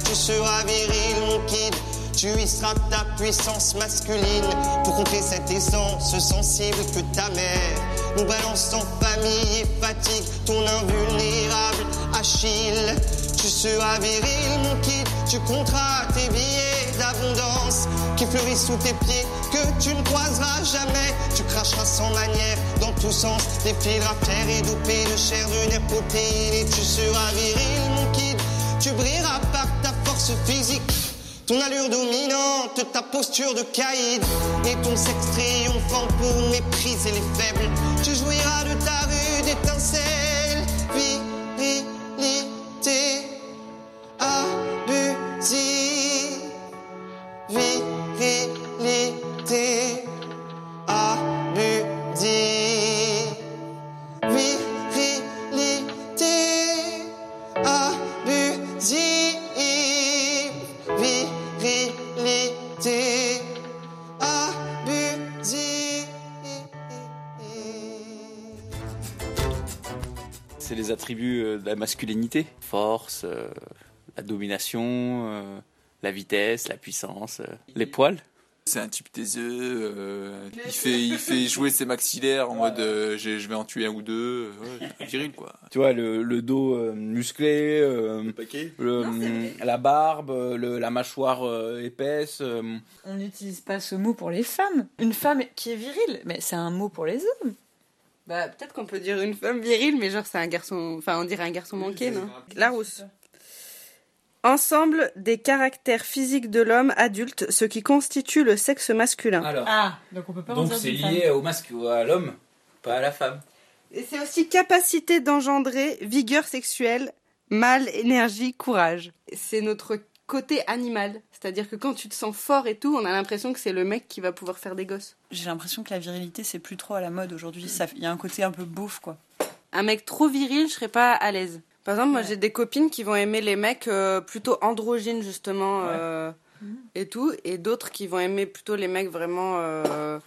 Tu seras viril, mon kid. Tu y seras ta puissance masculine pour contrer cette essence sensible que ta mère nous balance en famille et fatigue ton invulnérable Achille. Tu seras viril, mon kid, tu compteras tes billets d'abondance qui fleurissent sous tes pieds, que tu ne croiseras jamais. Tu cracheras sans manière dans tous sens, défileras fier et dopé de chair d'une air. Et tu seras viril, mon kid, tu brilleras par ta force physique. Ton allure dominante, ta posture de caïd et ton sexe triomphant pour mépriser les faibles. Tu jouiras de ta rude étincelle, virilité abusive, virilité abusive, attributs euh, de la masculinité. Force, euh, la domination, euh, la vitesse, la puissance, euh, les poils. C'est un type taiseux, euh, il, fait, il fait jouer ses maxillaires en mode euh, je vais en tuer un ou deux. Ouais, viril quoi. Tu vois, le, le dos euh, musclé, euh, le, hum, la barbe, le- la mâchoire euh, épaisse. euh, On n'utilise pas ce mot pour les femmes. Une femme qui est virile, mais c'est un mot pour les hommes. Bah, peut-être qu'on peut dire une femme virile, mais genre, c'est un garçon. Enfin, on dirait un garçon manqué, non Larousse. Ensemble des caractères physiques de l'homme adulte, ce qui constitue le sexe masculin. Alors. Ah, donc on peut pas en donc c'est lié au masque, à l'homme, pas à la femme. Et c'est aussi capacité d'engendrer vigueur sexuelle, mâle, énergie, courage. C'est notre côté animal. C'est-à-dire que quand tu te sens fort et tout, on a l'impression que c'est le mec qui va pouvoir faire des gosses. J'ai l'impression que la virilité, c'est plus trop à la mode aujourd'hui. Ça- Il y a un côté un peu beauf, quoi. Un mec trop viril, je serais pas à l'aise. Par exemple, moi j'ai des copines qui vont aimer les mecs euh, plutôt androgynes justement euh, et tout, et d'autres qui vont aimer plutôt les mecs vraiment euh,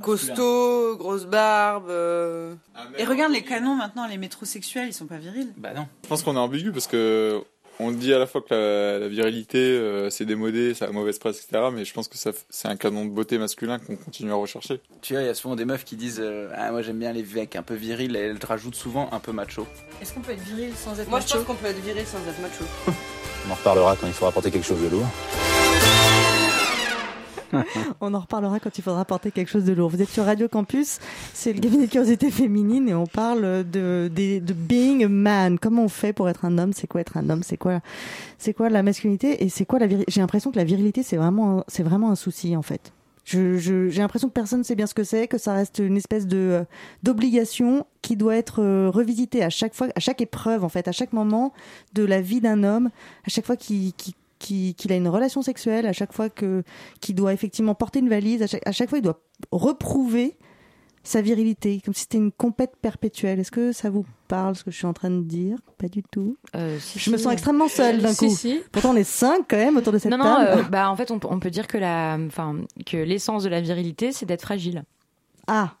costauds, grosse barbe. euh. Et regarde les canons maintenant, les métrosexuels, ils sont pas virils. Bah non. Je pense qu'on est ambigu parce que on dit à la fois que la, la virilité euh, c'est démodé, ça a mauvaise presse, etc. Mais je pense que ça c'est un canon de beauté masculin qu'on continue à rechercher. Tu vois, il y a souvent des meufs qui disent euh, Ah, moi j'aime bien les mecs un peu virils, et elles te rajoutent souvent un peu macho. Est-ce qu'on peut être viril sans être Moi je macho? pense qu'on peut être viril sans être macho. (laughs) On en reparlera quand il faudra porter quelque chose de lourd. (laughs) On en reparlera quand il faudra porter quelque chose de lourd. Vous êtes sur Radio Campus, c'est le cabinet de curiosité féminine et on parle de, de, being a man. Comment on fait pour être un homme? C'est quoi être un homme? C'est quoi, quoi la masculinité Et c'est quoi la virilité J'ai l'impression que la virilité, c'est vraiment, vraiment un souci en fait. J'ai l'impression que personne ne sait bien ce que c'est, que ça reste une espèce de euh, d'obligation qui doit être euh, revisitée à chaque fois, à chaque épreuve en fait, à chaque moment de la vie d'un homme, à chaque fois qu'il qu'il- qu'il- a une relation sexuelle, à chaque fois que qu'il doit effectivement porter une valise, à chaque, à chaque fois il doit reprouver sa virilité, comme si c'était une compète perpétuelle. Est-ce que ça vous parle ce que je suis en train de dire? Pas du tout. je me sens extrêmement seule d'un Si, coup. si. Pourtant on est cinq quand même autour de cette non, non, table. euh, bah, en fait, on, peut- on peut dire que la, enfin, que l'essence de la virilité, c'est d'être fragile. Ah.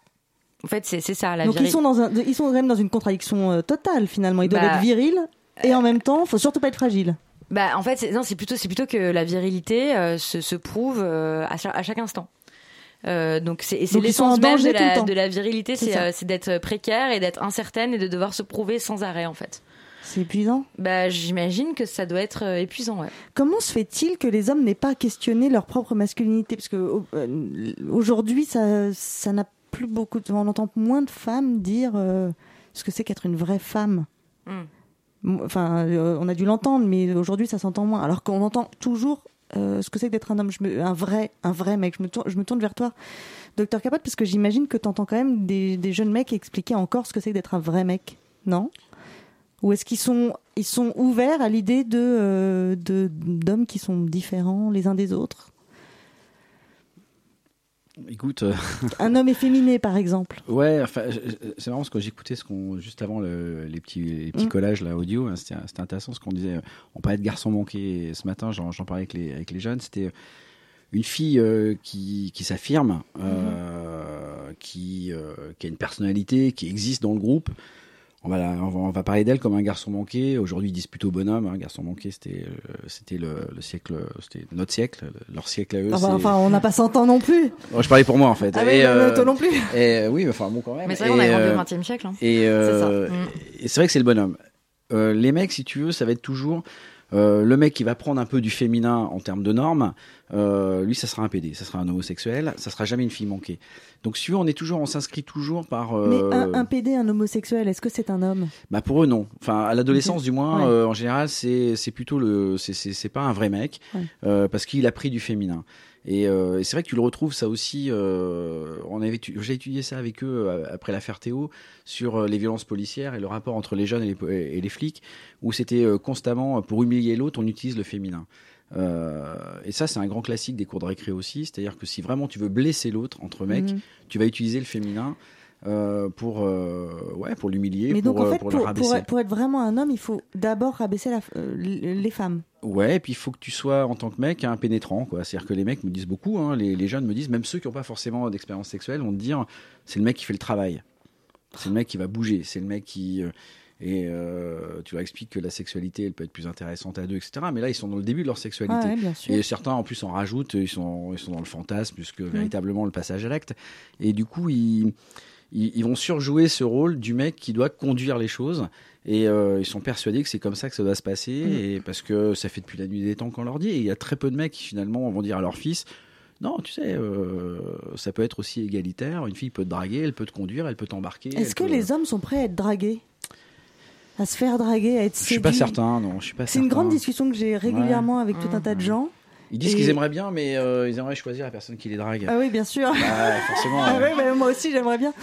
En fait, c'est ça, la Donc ils virilité. sont dans un, ils sont quand même dans une contradiction euh, totale finalement. Ils doivent Bah, être virils et en même temps, faut surtout pas être fragile. Bah, en fait, c'est- non, c'est plutôt, c'est plutôt que la virilité euh, se, se prouve euh, à, chaque, à chaque instant. Euh, donc c'est c'est l'essence même de la, de la virilité, C'est euh, c'est d'être précaire et d'être incertaine et de devoir se prouver sans arrêt en fait. C'est épuisant. Bah j'imagine que ça doit être euh, épuisant, ouais. Comment se fait-il que les hommes n'aient pas questionné leur propre masculinité? Parce que euh, aujourd'hui, ça, ça n'a plus beaucoup. De... On entend moins de femmes dire euh, ce que c'est qu'être une vraie femme. Mm. Enfin, euh, on a dû l'entendre, mais aujourd'hui, ça s'entend moins. Alors qu'on entend toujours euh, ce que c'est que d'être un homme, un vrai, un vrai mec. Je me tourne, je me tourne vers toi, docteur Capote, parce que j'imagine que tu entends quand même des, jeunes mecs expliquer encore ce que c'est que d'être un vrai mec, non? Ou est-ce qu'ils sont, ils sont ouverts à l'idée de, euh, de d'hommes qui sont différents les uns des autres? Écoute, euh, (laughs) Un homme efféminé, par exemple. ouais, enfin, c'est marrant parce que j'écoutais ce qu'on juste avant le- les petits les petits Mm. collages là audio, hein, c'était intéressant ce qu'on disait. On parlait de garçon manqué ce matin, j'en parlais avec les avec les jeunes. C'était une fille euh, qui qui s'affirme, euh, qui euh, qui a une personnalité, qui existe dans le groupe. On va, la- on va, on va parler d'elle comme un garçon manqué. Aujourd'hui, ils disent plutôt bonhomme. Un garçon manqué, c'était euh, c'était le, le siècle, c'était notre siècle, leur siècle à eux. Enfin, on n'a pas 100 ans non plus. Bon, je parlais pour moi en fait. Ah oui, Et, bah, toi non plus. Et, euh, oui, mais enfin bon quand même. Mais c'est vrai qu'on Et, a grandi euh, au XXe siècle, hein. Et, euh, C'est. Mm. vrai que c'est le bonhomme. Euh, les mecs, si tu veux, ça va être toujours euh, le mec qui va prendre un peu du féminin en termes de normes. euh, lui, ça sera un PD, ça sera un homosexuel, ça sera jamais une fille manquée. Donc, si on est toujours, on s'inscrit toujours par. euh, Mais un, un PD, un homosexuel, est-ce que c'est un homme? Bah pour eux non. Enfin à l'adolescence du moins, Ouais. en général c'est plutôt le c'est c'est c'est pas un vrai mec Ouais. parce qu'il a pris du féminin. Et, euh, et c'est vrai que tu le retrouves ça aussi. Euh, on avait j'ai étudié ça avec eux euh, après l'affaire Théo sur les violences policières et le rapport entre les jeunes et les, po- et les flics où c'était constamment pour humilier l'autre on utilise le féminin. Euh, et ça, c'est un grand classique des cours de récré aussi. C'est-à-dire que si vraiment tu veux blesser l'autre entre mecs, Mhm. tu vas utiliser le féminin euh, pour, euh, ouais, pour l'humilier, Mais pour, donc, en euh, fait, pour être, pour être vraiment un homme, il faut d'abord rabaisser la- euh, les femmes. Ouais, et puis il faut que tu sois en tant que mec un pénétrant, quoi. C'est-à-dire que les mecs me disent beaucoup, hein, les, les jeunes me disent, même ceux qui n'ont pas forcément d'expérience sexuelle, vont te dire, c'est le mec qui fait le travail, c'est le mec qui va bouger, c'est le mec qui et euh, tu leur expliques que la sexualité, elle peut être plus intéressante à deux, etc. Mais là, ils sont dans le début de leur sexualité. Ouais. Et certains, en plus, en rajoutent, ils sont, ils sont dans le fantasme plus que véritablement le passage à l'acte. Et du coup, ils, ils, ils vont surjouer ce rôle du mec qui doit conduire les choses. Et euh, ils sont persuadés que c'est comme ça que ça doit se passer, Mm. et parce que ça fait depuis la nuit des temps qu'on leur dit. Et il y a très peu de mecs qui finalement vont dire à leur fils non, tu sais, euh, ça peut être aussi égalitaire. Une fille peut te draguer, elle peut te conduire, elle peut t'embarquer. Est-ce que peut- les hommes sont prêts à être dragués? À se faire draguer, à être Je suis pas séduits? certain, non, je suis pas C'est une grande discussion que j'ai régulièrement avec tout un tas de gens. Ils disent Et- qu'ils aimeraient bien, mais euh, ils aimeraient choisir la personne qui les drague. Ah oui, bien sûr. Bah, forcément. (laughs) Ah bah, moi aussi, j'aimerais bien. (laughs)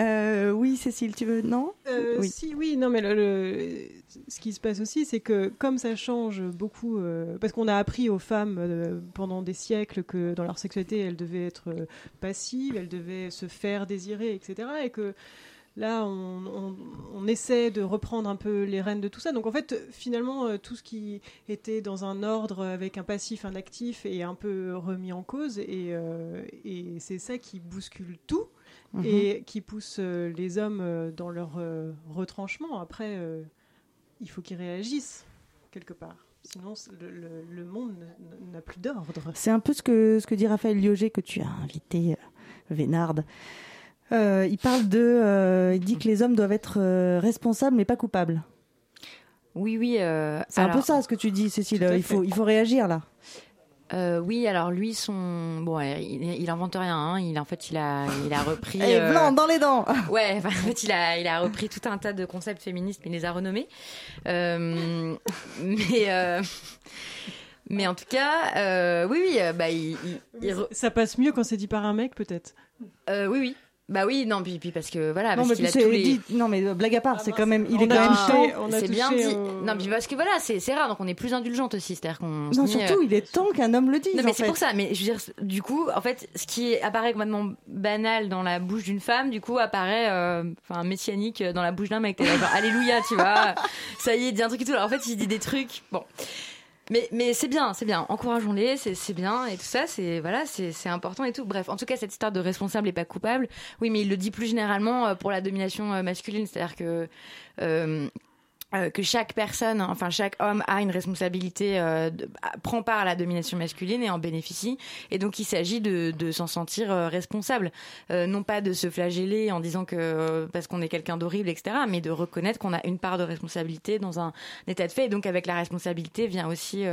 Euh, oui, Cécile, tu veux Non? Euh, Oui. Si, oui, non, mais le, le- ce qui se passe aussi, c'est que comme ça change beaucoup, euh, parce qu'on a appris aux femmes euh, pendant des siècles que dans leur sexualité, elles devaient être passives, elles devaient se faire désirer, etc. Et que là, on, on- on essaie de reprendre un peu les rênes de tout ça. Donc en fait, finalement, euh, tout ce qui était dans un ordre avec un passif, un actif est un peu remis en cause. Et, euh, et c'est ça qui bouscule tout Mhm. et qui pousse euh, les hommes dans leur retranchement. Après, euh, il faut qu'ils réagissent quelque part. Sinon, le, le- le monde n'a plus d'ordre. C'est un peu ce que, ce que dit Raphaël Lioger, que tu as invité, Vénarde. Euh, il parle de. euh, il dit que les hommes doivent être euh, responsables, mais pas coupables. Oui, oui. euh, C'est un peu ça ce que tu dis, Cécile. Il faut, il faut réagir là. Euh, oui, alors lui, son bon, il, il invente rien. hein. Il en fait, il a, il a repris. (laughs) Et euh, blanc dans les dents (laughs) Ouais, enfin, en fait, il a, il a repris tout un tas de concepts féministes, mais il les a renommés. Euh, (laughs) mais, euh, Mais en tout cas, euh, oui, oui, bah, il, il- il re- Ça passe mieux quand c'est dit par un mec, peut-être? euh, oui, oui. Bah oui, non, puis, puis parce que voilà, non, parce mais qu'il puis a c'est tous les... dit- non, mais euh, blague à part, c'est quand même, il on est quand a même a C'est bien dit. Non, mais parce que voilà, c'est c'est rare, donc on est plus indulgente aussi. C'est-à-dire qu'on. Non, surtout, euh, il est temps qu'un homme le dise. Non, mais c'est pour ça. Mais je veux dire, du coup, en fait, ce qui apparaît complètement banal dans la bouche d'une femme, du coup, apparaît, euh, enfin, messianique dans la bouche d'un mec. T'es là, genre, alléluia, tu vois. (laughs) Ça y est, il dit un truc et tout. Alors, en fait, il dit des trucs. Bon. Mais, mais c'est bien, c'est bien. Encourageons-les, c'est bien et tout ça, c'est voilà, c'est c'est important et tout. Bref, en tout cas, cette histoire de responsable et pas coupable. Oui, mais il le dit plus généralement euh, pour la domination euh, masculine, c'est-à-dire que euh, euh, que chaque personne, enfin chaque homme a une responsabilité, euh, prend part à la domination masculine et en bénéficie. Et donc il s'agit de, de s'en sentir euh, responsable, Euh, non pas de se flageller en disant que euh, parce qu'on est quelqu'un d'horrible, etc., mais de reconnaître qu'on a une part de responsabilité dans un, état de fait. Et donc avec la responsabilité vient aussi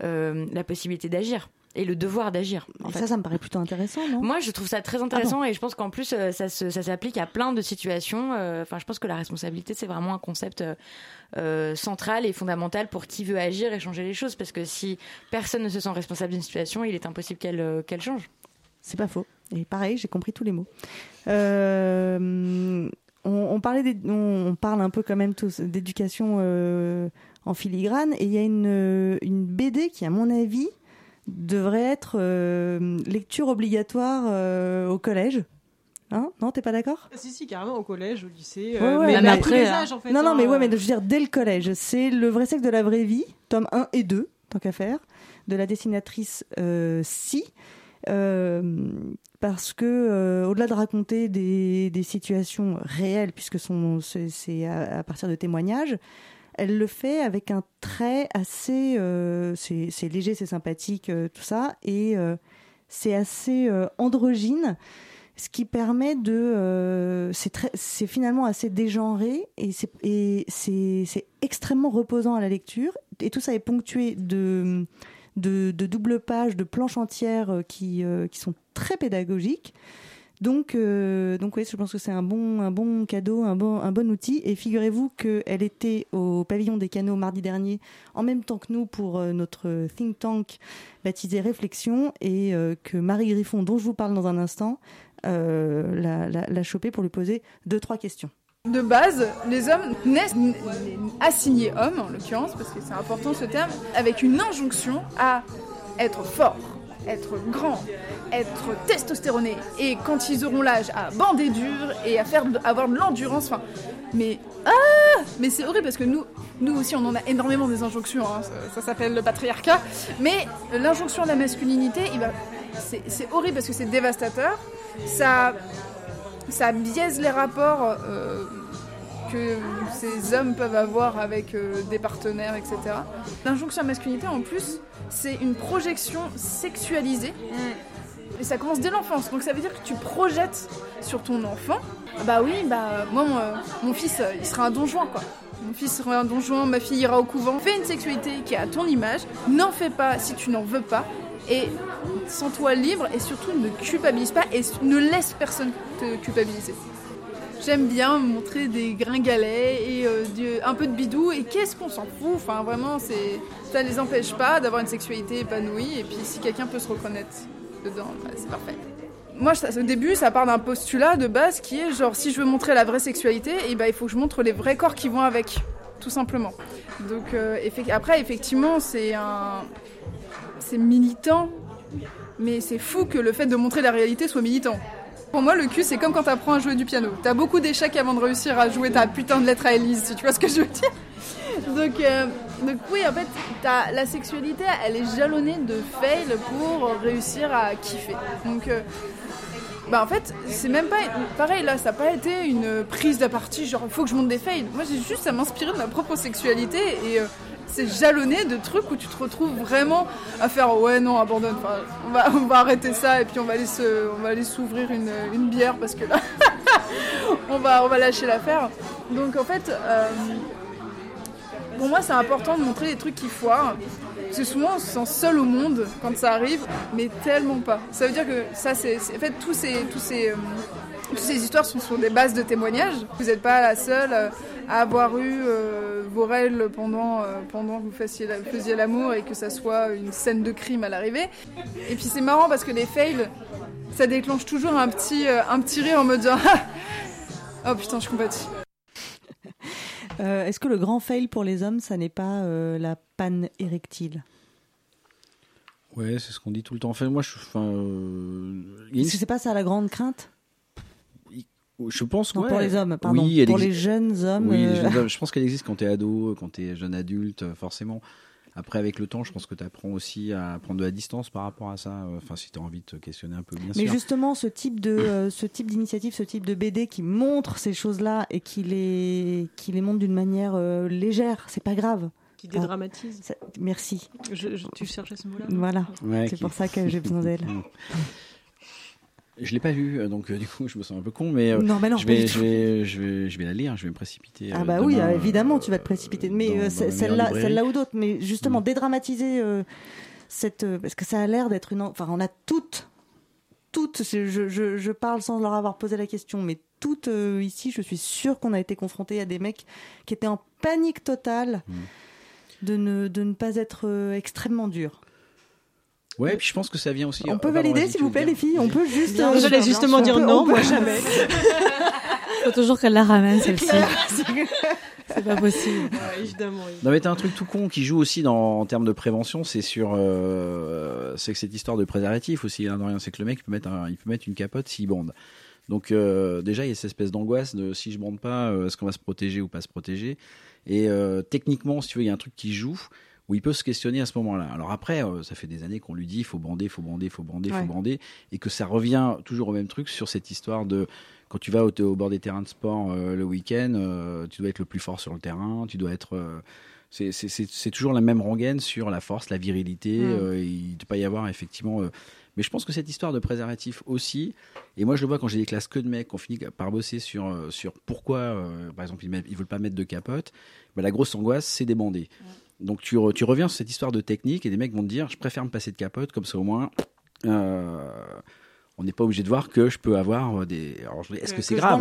la possibilité d'agir et le devoir d'agir. en Et fait. ça, ça me paraît plutôt intéressant, non? Moi, je trouve ça très intéressant et je pense qu'en plus, euh, ça, s'applique à plein de situations. Euh, Enfin, je pense que la responsabilité, c'est vraiment un concept euh, central et fondamental pour qui veut agir et changer les choses. Parce que si personne ne se sent responsable d'une situation, il est impossible qu'elle qu'elle change. C'est pas faux. Et pareil, j'ai compris tous les mots. Euh, on, on parlait, des- on, on parle un peu quand même tous d'éducation euh, en filigrane, et il y a une, une BD qui, à mon avis, devrait être euh, lecture obligatoire euh, au collège. Hein? Non, t'es pas d'accord? Ah, si, si, carrément, au collège, au lycée. Ouais, euh, ouais, mais mais après, hein. âges, en fait. Non, non, hein, mais ouais, euh. mais je veux dire, dès le collège, c'est Le vrai sexe de la vraie vie, tome 1 et 2, tant qu'à faire, de la dessinatrice Si. Euh, parce que, euh, au-delà de raconter des, des situations réelles, puisque c'est c'est à, à partir de témoignages, elle le fait avec un trait assez. euh, c'est léger, c'est sympathique, euh, tout ça, et euh, c'est assez androgyne ce qui permet de c'est finalement assez dégenré et c'est extrêmement reposant à la lecture et tout ça est ponctué de de, doubles pages de planches entières qui qui sont très pédagogiques donc euh, donc oui je pense que c'est un bon un bon cadeau un bon un bon outil. Et figurez-vous qu'elle était au pavillon des canaux mardi dernier en même temps que nous pour euh, notre think tank baptisé réflexion. Et euh, que Marie Griffon dont je vous parle dans un instant l'a, l'a, l'a chopé pour lui poser deux trois questions. De base, les hommes naissent assignés hommes, en l'occurrence, parce que c'est important ce terme, avec une injonction à être fort, être grand, être testostéroné, et quand ils auront l'âge, à bander dur et à faire, avoir de l'endurance. Enfin, mais ah, mais c'est horrible parce que nous, nous aussi, on en a énormément des injonctions. hein, ça, s'appelle le patriarcat. Mais l'injonction à la masculinité, c'est horrible parce que c'est dévastateur. Ça, ça biaise les rapports euh, que ces hommes peuvent avoir avec euh, des partenaires, etc. L'injonction à masculinité, en plus, c'est une projection sexualisée. Et ça commence dès l'enfance. Donc ça veut dire que tu projettes sur ton enfant. Ah Bah oui, bah moi, mon, euh, mon fils, euh, il sera un don juan, quoi. Mon fils sera un don juan, ma fille ira au couvent. Fais une sexualité qui est à ton image. N'en fais pas si tu n'en veux pas. Et sens-toi libre et surtout ne culpabilise pas et ne laisse personne te culpabiliser. J'aime bien montrer des gringalets et euh, un peu de bidou et qu'est-ce qu'on s'en fout? Enfin vraiment, ça les empêche pas d'avoir une sexualité épanouie et puis si quelqu'un peut se reconnaître dedans, bah, c'est parfait. Moi, au début, ça part d'un postulat de base qui est genre si je veux montrer la vraie sexualité, et ben il faut que je montre les vrais corps qui vont avec, tout simplement. Donc euh, après, effectivement, c'est militant, mais c'est fou que le fait de montrer la réalité soit militant. Pour moi, le cul, c'est comme quand t'apprends à jouer du piano. T'as beaucoup d'échecs avant de réussir à jouer ta putain de lettre à Elise, si tu vois ce que je veux dire. Donc, euh, donc oui, en fait, t'as- la sexualité, elle est jalonnée de fails pour réussir à kiffer. Donc, euh, bah en fait, c'est même pas pareil là, ça n'a pas été une prise de parti genre faut que je monte des fails. Moi, j'ai juste à m'inspirer de ma propre sexualité et euh, c'est jalonné de trucs où tu te retrouves vraiment à faire ouais non abandonne, on va on va arrêter ça et puis on va aller on va aller s'ouvrir une, une bière parce que là (laughs) on va on va lâcher l'affaire. Donc en fait. euh, pour moi, c'est important de montrer les trucs qui foirent. Parce que souvent, on se sent seul au monde quand ça arrive, mais tellement pas. Ça veut dire que ça, c'est. c'est- En fait, tous ces, tous ces, euh, toutes ces histoires sont sur des bases de témoignages. Vous n'êtes pas la seule euh, à avoir eu euh, vos règles pendant, euh, pendant que vous fassiez la- faisiez l'amour et que ça soit une scène de crime à l'arrivée. Et puis c'est marrant parce que les fails, ça déclenche toujours un petit, euh, un petit rire en mode genre, (laughs) oh putain, je compatis. Euh, Est-ce que le grand fail pour les hommes, ça n'est pas euh, la panne érectile? Ouais, c'est ce qu'on dit tout le temps. Enfin, moi, je, enfin, euh, une- que c'est pas ça la grande crainte? Je pense Non, ouais. pour les hommes, pardon. Oui, elle Pour exi- les jeunes hommes, Oui, les euh, jeunes (laughs) hommes. Je pense qu'elle existe quand tu es ado, quand tu es jeune adulte, euh, forcément. Après, avec le temps, je pense que tu apprends aussi à prendre de la distance par rapport à ça. euh, Enfin, si tu as envie de te questionner un peu, bien Mais sûr. justement, ce type de euh, ce type d'initiative, ce type de BD qui montre ces choses-là et qui les qui les montre d'une manière euh, légère, c'est pas grave. Qui dédramatise. Ça- merci. Je- je- tu cherchais ce mot-là Voilà. Ouais, c'est qui- pour ça que j'ai besoin d'elle. (laughs) Je l'ai pas vu, euh, donc euh, (laughs) du coup, je me sens un peu con, mais euh, Non, mais non, je vais, du je tout. vais, je vais, je vais la lire. Je vais me précipiter. Ah bah oui, demain, évidemment, tu vas te précipiter. Mais celle-là, celle-là ou d'autres. Mais justement, dédramatiser euh, cette, parce que ça a l'air d'être une. en- Enfin, on a toutes, toutes. Je, je, je- je parle sans leur avoir posé la question, mais toutes ici, je suis sûre qu'on a été confrontés à des mecs qui étaient en panique totale de ne de ne pas être euh, extrêmement durs. Ouais, puis je pense que ça vient aussi. On peut valider, s'il vous plaît, les filles. On peut juste. Bien euh, J'allais justement dire non, moi jamais. (laughs) Faut toujours qu'elle la ramène celle-ci. C'est pas possible. (laughs) Ouais, évidemment. Non mais t'as un truc tout con qui joue aussi dans, en termes de prévention, c'est sur, euh, c'est que cette histoire de préservatif aussi, hein, de rien, c'est que le mec il peut mettre, un- il peut mettre une capote s'il bande. Donc euh, déjà il y a cette espèce d'angoisse de si je bande pas, euh, est-ce qu'on va se protéger ou pas se protéger? Et euh, techniquement, si tu veux, il y a un truc qui joue où il peut se questionner à ce moment-là. Alors après, euh, ça fait des années qu'on lui dit il faut bander, il faut bander, il faut bander, il Ouais. faut bander, et que ça revient toujours au même truc sur cette histoire de quand tu vas au, au bord des terrains de sport euh, le week-end, euh, tu dois être le plus fort sur le terrain, tu dois être c'est- toujours la même rengaine sur la force, la virilité. Mm. euh, il ne peut pas y avoir effectivement. mais je pense que cette histoire de préservatif aussi, et moi je le vois quand j'ai des classes que de mecs, qu'on finit par bosser sur, sur pourquoi, par exemple, ils ne veulent pas mettre de capote, bah, la grosse angoisse, c'est des bandés. Donc tu, re- tu reviens sur cette histoire de technique et des mecs vont te dire je préfère me passer de capote, comme ça au moins. euh, on n'est pas obligé de voir que je peux avoir euh, des. Est-ce Que- que c'est grave.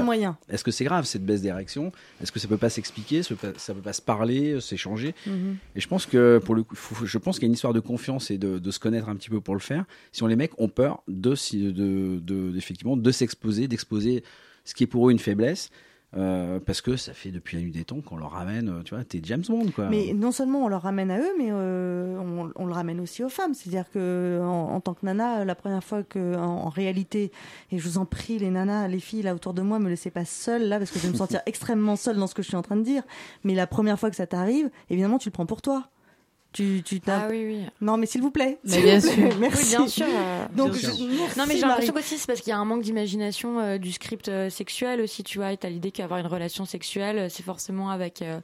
Est-ce que c'est grave cette baisse d'érection Est-ce que ça peut pas s'expliquer Ça peut pas- ça peut pas se parler, s'échanger Mhm. Et je pense que pour le coup, je pense qu'il y a une histoire de confiance et de, de se connaître un petit peu pour le faire. Si on les mecs ont peur de, si- de, de- effectivement de s'exposer, d'exposer ce qui est pour eux une faiblesse. Euh, parce que ça fait depuis la nuit des temps qu'on leur ramène, euh, tu vois, t'es James Bond, quoi. Mais non seulement on leur ramène à eux, mais euh, on, le ramène aussi aux femmes. C'est-à-dire que en, tant que nana, la première fois que, en, en réalité, et je vous en prie, les nanas, les filles là autour de moi, me laissez pas seule là, parce que je vais me sentir (laughs) extrêmement seule dans ce que je suis en train de dire. Mais la première fois que ça t'arrive, évidemment, tu le prends pour toi. Tu, tu t'as- Ah oui, oui. Non, mais s'il vous plaît. Mais s'il bien vous plaît, sûr. (laughs) Merci. Oui, bien sûr. euh, Donc, bien je- sûr. merci, non, mais j'ai l'impression qu'aussi c'est parce qu'il y a un manque d'imagination euh, du script euh, sexuel aussi, tu vois. Et t'as l'idée qu'avoir une relation sexuelle, c'est forcément avec euh,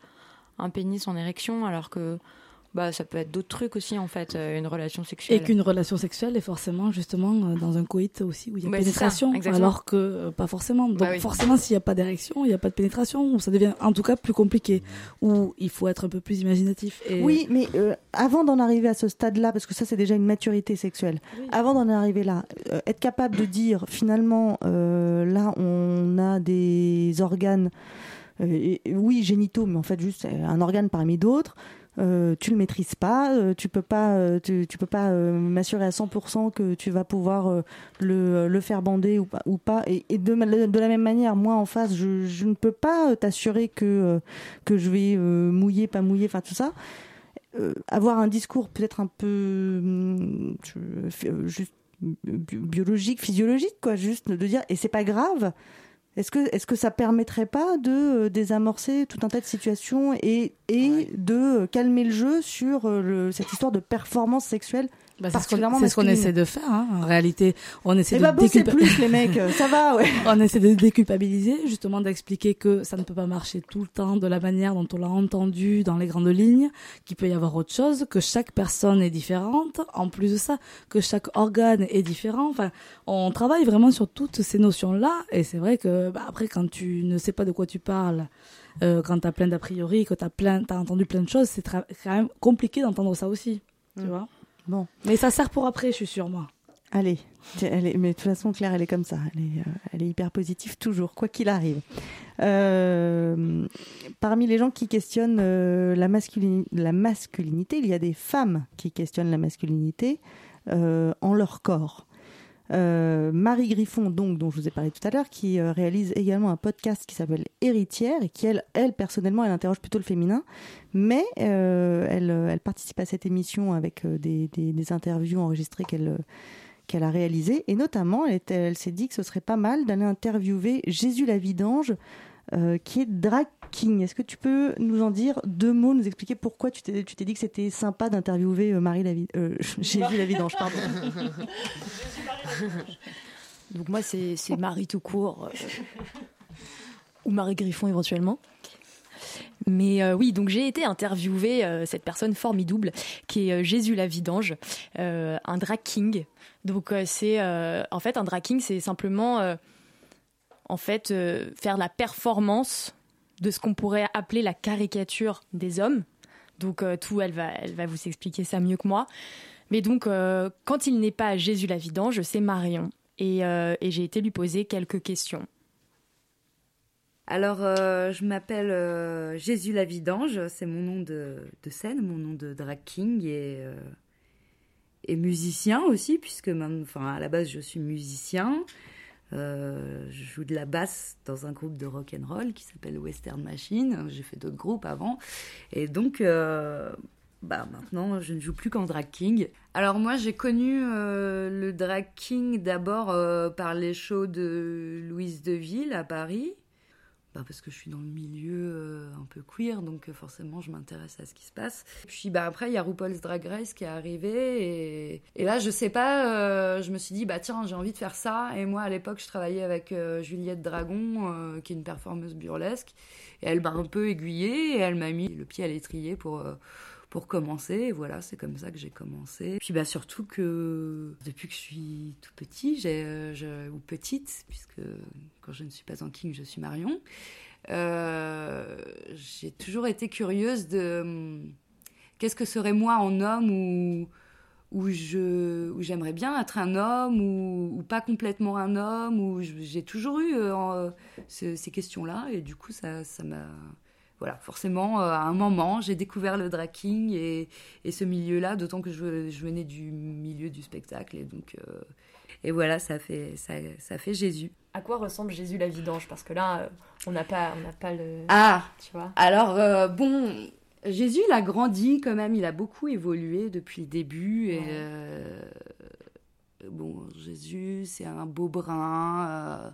un pénis en érection, alors que bah ça peut être d'autres trucs aussi en fait, euh, une relation Et sexuelle. qu'une relation sexuelle est forcément justement euh, dans un coït aussi où il y a Bah, ça, pénétration, alors que euh, pas forcément. Donc Bah oui. forcément, s'il n'y a pas d'érection, il n'y a pas de pénétration, ou ça devient en tout cas plus compliqué, où il faut être un peu plus imaginatif. Et... Oui, mais euh, avant d'en arriver à ce stade-là, parce que ça c'est déjà une maturité sexuelle, avant d'en arriver là, euh, être capable de dire finalement, euh, là on a des organes, euh, et- et oui génitaux, mais en fait juste un organe parmi d'autres. Euh, tu le maîtrises pas, euh, tu peux pas, euh, tu, peux pas m'assurer à 100% que tu vas pouvoir le, le faire bander ou pas. Ou pas. Et, et de, de la même manière, moi en face, je, je ne peux pas t'assurer que que je vais mouiller, pas mouiller, enfin tout ça avoir un discours peut-être un peu euh, juste bi- biologique, physiologique, quoi, juste de dire et c'est pas grave. Est-ce que est-ce que ça permettrait pas de euh, désamorcer tout un tas de situations et et de euh, calmer le jeu sur euh, le, cette histoire de performance sexuelle Bah, c'est ce qu'on ce essaie de faire. hein. En réalité, on essaie Eh de bah, plus, les mecs, euh, ça va, ouais. (laughs) on essaie de déculpabiliser, justement d'expliquer que ça ne peut pas marcher tout le temps de la manière dont on l'a entendu dans les grandes lignes, qu'il peut y avoir autre chose, que chaque personne est différente. En plus de ça, que chaque organe est différent. Enfin, on travaille vraiment sur toutes ces notions-là. Et c'est vrai que bah, après, quand tu ne sais pas de quoi tu parles, euh, quand t'as plein d'a priori, que t'as plein, t'as entendu plein de choses, c'est quand même compliqué d'entendre ça aussi. Tu Mm. vois. Mais ça sert pour après, je suis sûre moi. Allez, mais de toute façon, Claire, elle est comme ça. Elle est, euh, hyper positive toujours, quoi qu'il arrive. Euh, parmi les gens qui questionnent euh, la, la masculinité, il y a des femmes qui questionnent la masculinité en leur corps. Euh, Marie Griffon, donc, dont je vous ai parlé tout à l'heure, qui euh, réalise également un podcast qui s'appelle Héritière et qui, elle, elle, personnellement, elle interroge plutôt le féminin, mais euh, elle, participe à cette émission avec des, interviews enregistrées qu'elle a réalisées. Et notamment, elle, s'est dit que ce serait pas mal d'aller interviewer Jésus la vidange, qui est drag king. Est-ce que tu peux nous en dire deux mots, nous expliquer pourquoi tu t'es tu t'es dit que c'était sympa d'interviewer euh, Marie la Vi- euh, (laughs) Jésus la vidange, pardon. (laughs) Donc moi, c'est c'est Marie tout court. euh, ou Marie Griffon éventuellement. Mais euh, oui, donc j'ai été interviewer euh, cette personne formidable qui est euh, Jésus la vidange, euh, un drag king. Donc euh, c'est euh, en fait un drag king, c'est simplement euh, en fait euh, faire la performance de ce qu'on pourrait appeler la caricature des hommes. Donc euh, tout, elle va, elle va vous expliquer ça mieux que moi. Mais donc euh, quand il n'est pas Jésus la vidange, c'est Marion. Et, j'ai été lui poser quelques questions. Alors, je m'appelle Jésus la Vidange, c'est mon nom de, scène, mon nom de drag king et, et musicien aussi, puisque même, enfin, à la base, je suis musicien. Euh, je joue de la basse dans un groupe de rock and roll qui s'appelle Western Machine. J'ai fait d'autres groupes avant. Et donc, euh, bah, maintenant, je ne joue plus qu'en drag king. Alors moi, j'ai connu euh, le drag king d'abord par les shows de Louise Deville à Paris. Bah, parce que je suis dans le milieu euh, un peu queer, donc euh, forcément je m'intéresse à ce qui se passe. Puis bah, après, il y a RuPaul's Drag Race qui est arrivé, et, et là, je sais pas, euh, je me suis dit, bah tiens, j'ai envie de faire ça. Et moi, à l'époque, je travaillais avec Juliette Dragon, qui est une performeuse burlesque, et elle m'a un peu aiguillée, et elle m'a mis le pied à l'étrier pour. Pour commencer, voilà, c'est comme ça que j'ai commencé. Puis bah surtout que depuis que je suis tout petit, j'ai, euh, ou petite, puisque quand je ne suis pas en king, je suis Marion, euh, j'ai toujours été curieuse de hum, qu'est-ce que serait moi en homme ou où je où j'aimerais bien être un homme ou, pas complètement un homme ou j'ai toujours eu euh, en- ce- ces questions-là et du coup ça ça m'a voilà, forcément, euh, à un moment, j'ai découvert le drag king et, et ce milieu-là, d'autant que je, je venais du milieu du spectacle. Et donc, euh, et voilà, ça fait, ça, ça fait Jésus. À quoi ressemble Jésus la vidange? Parce que là, euh, on n'a pas, on n'a pas le. Ah tu vois. Alors, euh, bon, Jésus, il a grandi quand même, il a beaucoup évolué depuis le début. Et, euh, bon, Jésus, c'est un beau brun.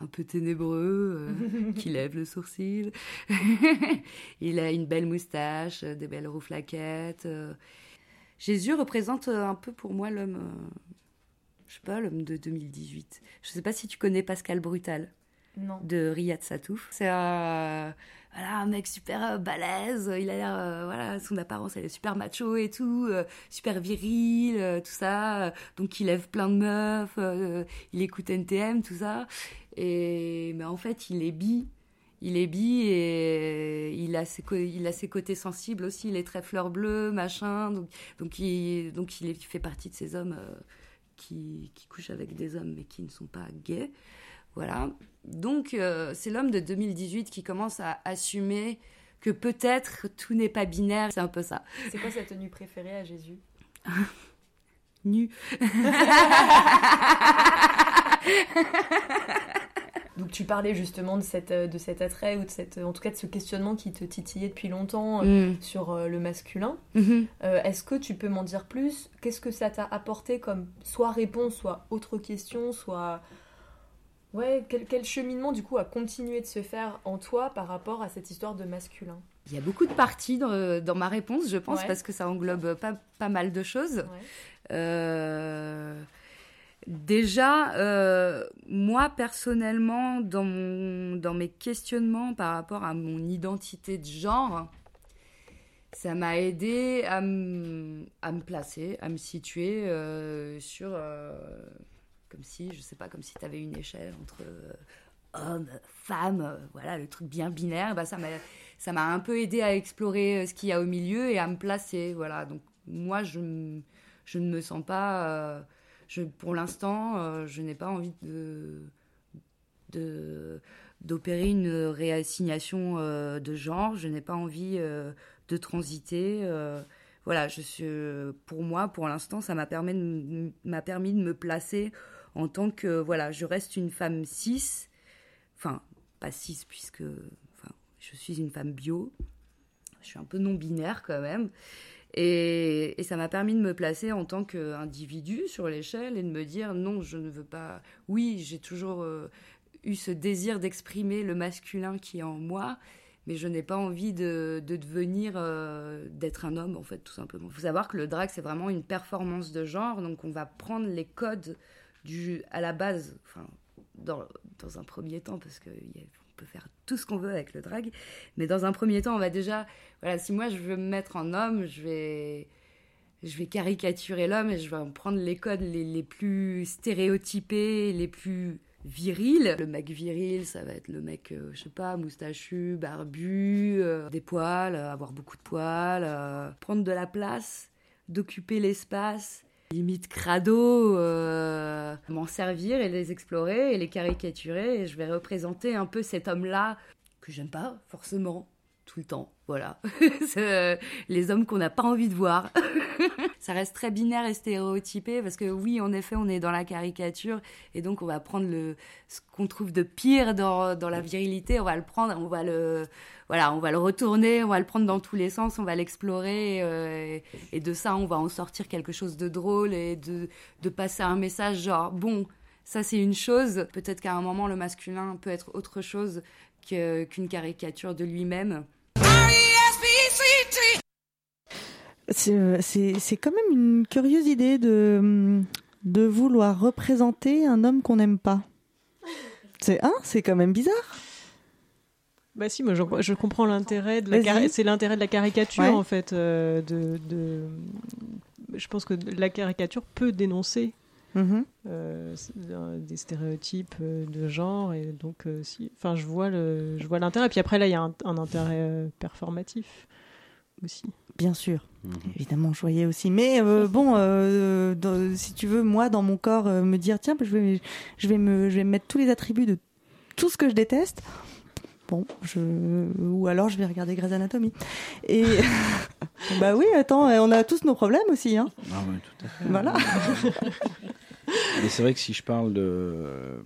Un peu ténébreux, euh, (laughs) qui lève le sourcil. (laughs) il a une belle moustache, des belles rouflaquettes. euh. Jésus représente euh, un peu pour moi l'homme, je sais pas, l'homme de 2018. Je sais pas si tu connais Pascal Brutal Non. de Riyad Satouf. C'est un, voilà, un mec super euh, balèze, il a l'air, euh, voilà, son apparence elle est super macho et tout, super viril, tout ça. donc il lève plein de meufs, il écoute NTM, tout ça. Et mais en fait il est bi. Il est bi et il a ses, il a ses côtés sensibles aussi. Il est très fleur bleue, machin. Donc, donc, il, donc il fait partie de ces hommes euh, qui, qui couchent avec des hommes mais qui ne sont pas gays. Voilà. Donc, euh, c'est l'homme de 2018 qui commence à assumer que peut-être tout n'est pas binaire. C'est un peu ça. C'est quoi sa tenue préférée à Jésus? (laughs) Nu. (laughs) Donc tu parlais justement de, cette, euh, de cet attrait ou de cette, en tout cas de ce questionnement qui te titillait depuis longtemps euh, Mm. sur euh, le masculin. Mhm. Euh, Est-ce que tu peux m'en dire plus? Qu'est-ce que ça t'a apporté comme soit réponse, soit autre question, soit ouais quel, quel cheminement du coup a continué de se faire en toi par rapport à cette histoire de masculin? Il y a beaucoup de parties dans, dans ma réponse, je pense, Ouais. parce que ça englobe pas, pas mal de choses. Euh, déjà, euh, moi personnellement, dans, mon, dans mes questionnements par rapport à mon identité de genre, ça m'a aidé à me, à me placer, à me situer euh, sur. euh, comme si, je sais pas, comme si tu avais une échelle entre homme, femme, voilà, le truc bien binaire. Bah, ça m'a un peu aidé à explorer ce qu'il y a au milieu et à me placer. Voilà. Donc, moi, je, je ne me sens pas. Pour l'instant, euh, je n'ai pas envie de d'opérer une réassignation euh, de genre. Je n'ai pas envie euh, de transiter. voilà, je suis, pour moi, pour l'instant, ça m'a permis, de, me placer en tant que, voilà, je reste une femme cis, enfin, pas cis puisque, je suis une femme bio, je suis un peu non-binaire quand même, et, ça m'a permis de me placer en tant qu'individu sur l'échelle et de me dire non, je ne veux pas. Oui, j'ai toujours euh, eu ce désir d'exprimer le masculin qui est en moi, mais je n'ai pas envie de, de devenir, euh, d'être un homme en fait, tout simplement. Il faut savoir que le drag c'est vraiment une performance de genre, donc on va prendre les codes du, à la base, enfin, dans, dans un premier temps, parce que il y a- peut faire tout ce qu'on veut avec le drag, mais dans un premier temps, on va déjà, voilà, si moi je veux me mettre en homme, je vais, je vais caricaturer l'homme et je vais en prendre les codes les, les plus stéréotypés, les plus virils. Le mec viril, ça va être le mec, euh, je sais pas, moustachu, barbu, euh, des poils, euh, avoir beaucoup de poils, prendre de la place, d'occuper l'espace. Limite crado, euh, m'en servir et les explorer et les caricaturer. Et je vais représenter un peu cet homme-là que j'aime pas forcément tout le temps. Voilà. (laughs) Euh, les hommes qu'on n'a pas envie de voir. (laughs) ça reste très binaire et stéréotypé parce que oui, en effet, on est dans la caricature et donc on va prendre le, ce qu'on trouve de pire dans, dans la virilité, on va le prendre, on va le, voilà, on va le retourner, on va le prendre dans tous les sens, on va l'explorer euh, et, et de ça, on va en sortir quelque chose de drôle et de, de passer un message genre, bon, ça c'est une chose, peut-être qu'à un moment, le masculin peut être autre chose que- qu'une caricature de lui-même. C'est quand même une curieuse idée de, de vouloir représenter un homme qu'on n'aime pas. C'est hein, c'est quand même bizarre. Bah si, moi je, je comprends l'intérêt de la c'est l'intérêt de la caricature Ouais. en fait. euh, de, de- je pense que la caricature peut dénoncer Mhm. euh, des stéréotypes euh, de genre et donc euh, si, enfin je vois le, je vois l'intérêt. Puis après là il y a un, un intérêt performatif aussi. Bien sûr. Évidemment, je voyais aussi. Mais euh, bon, euh, dans- si tu veux, moi, dans mon corps, euh, me dire, tiens, je vais, je, vais me, je vais me mettre tous les attributs de tout ce que je déteste. Bon, je... ou alors je vais regarder Grey's Anatomy. Et (laughs) bah oui, attends, on a tous nos problèmes aussi. Hein. Ah ouais, tout à fait. Voilà. (laughs) Mais c'est vrai que si je parle de,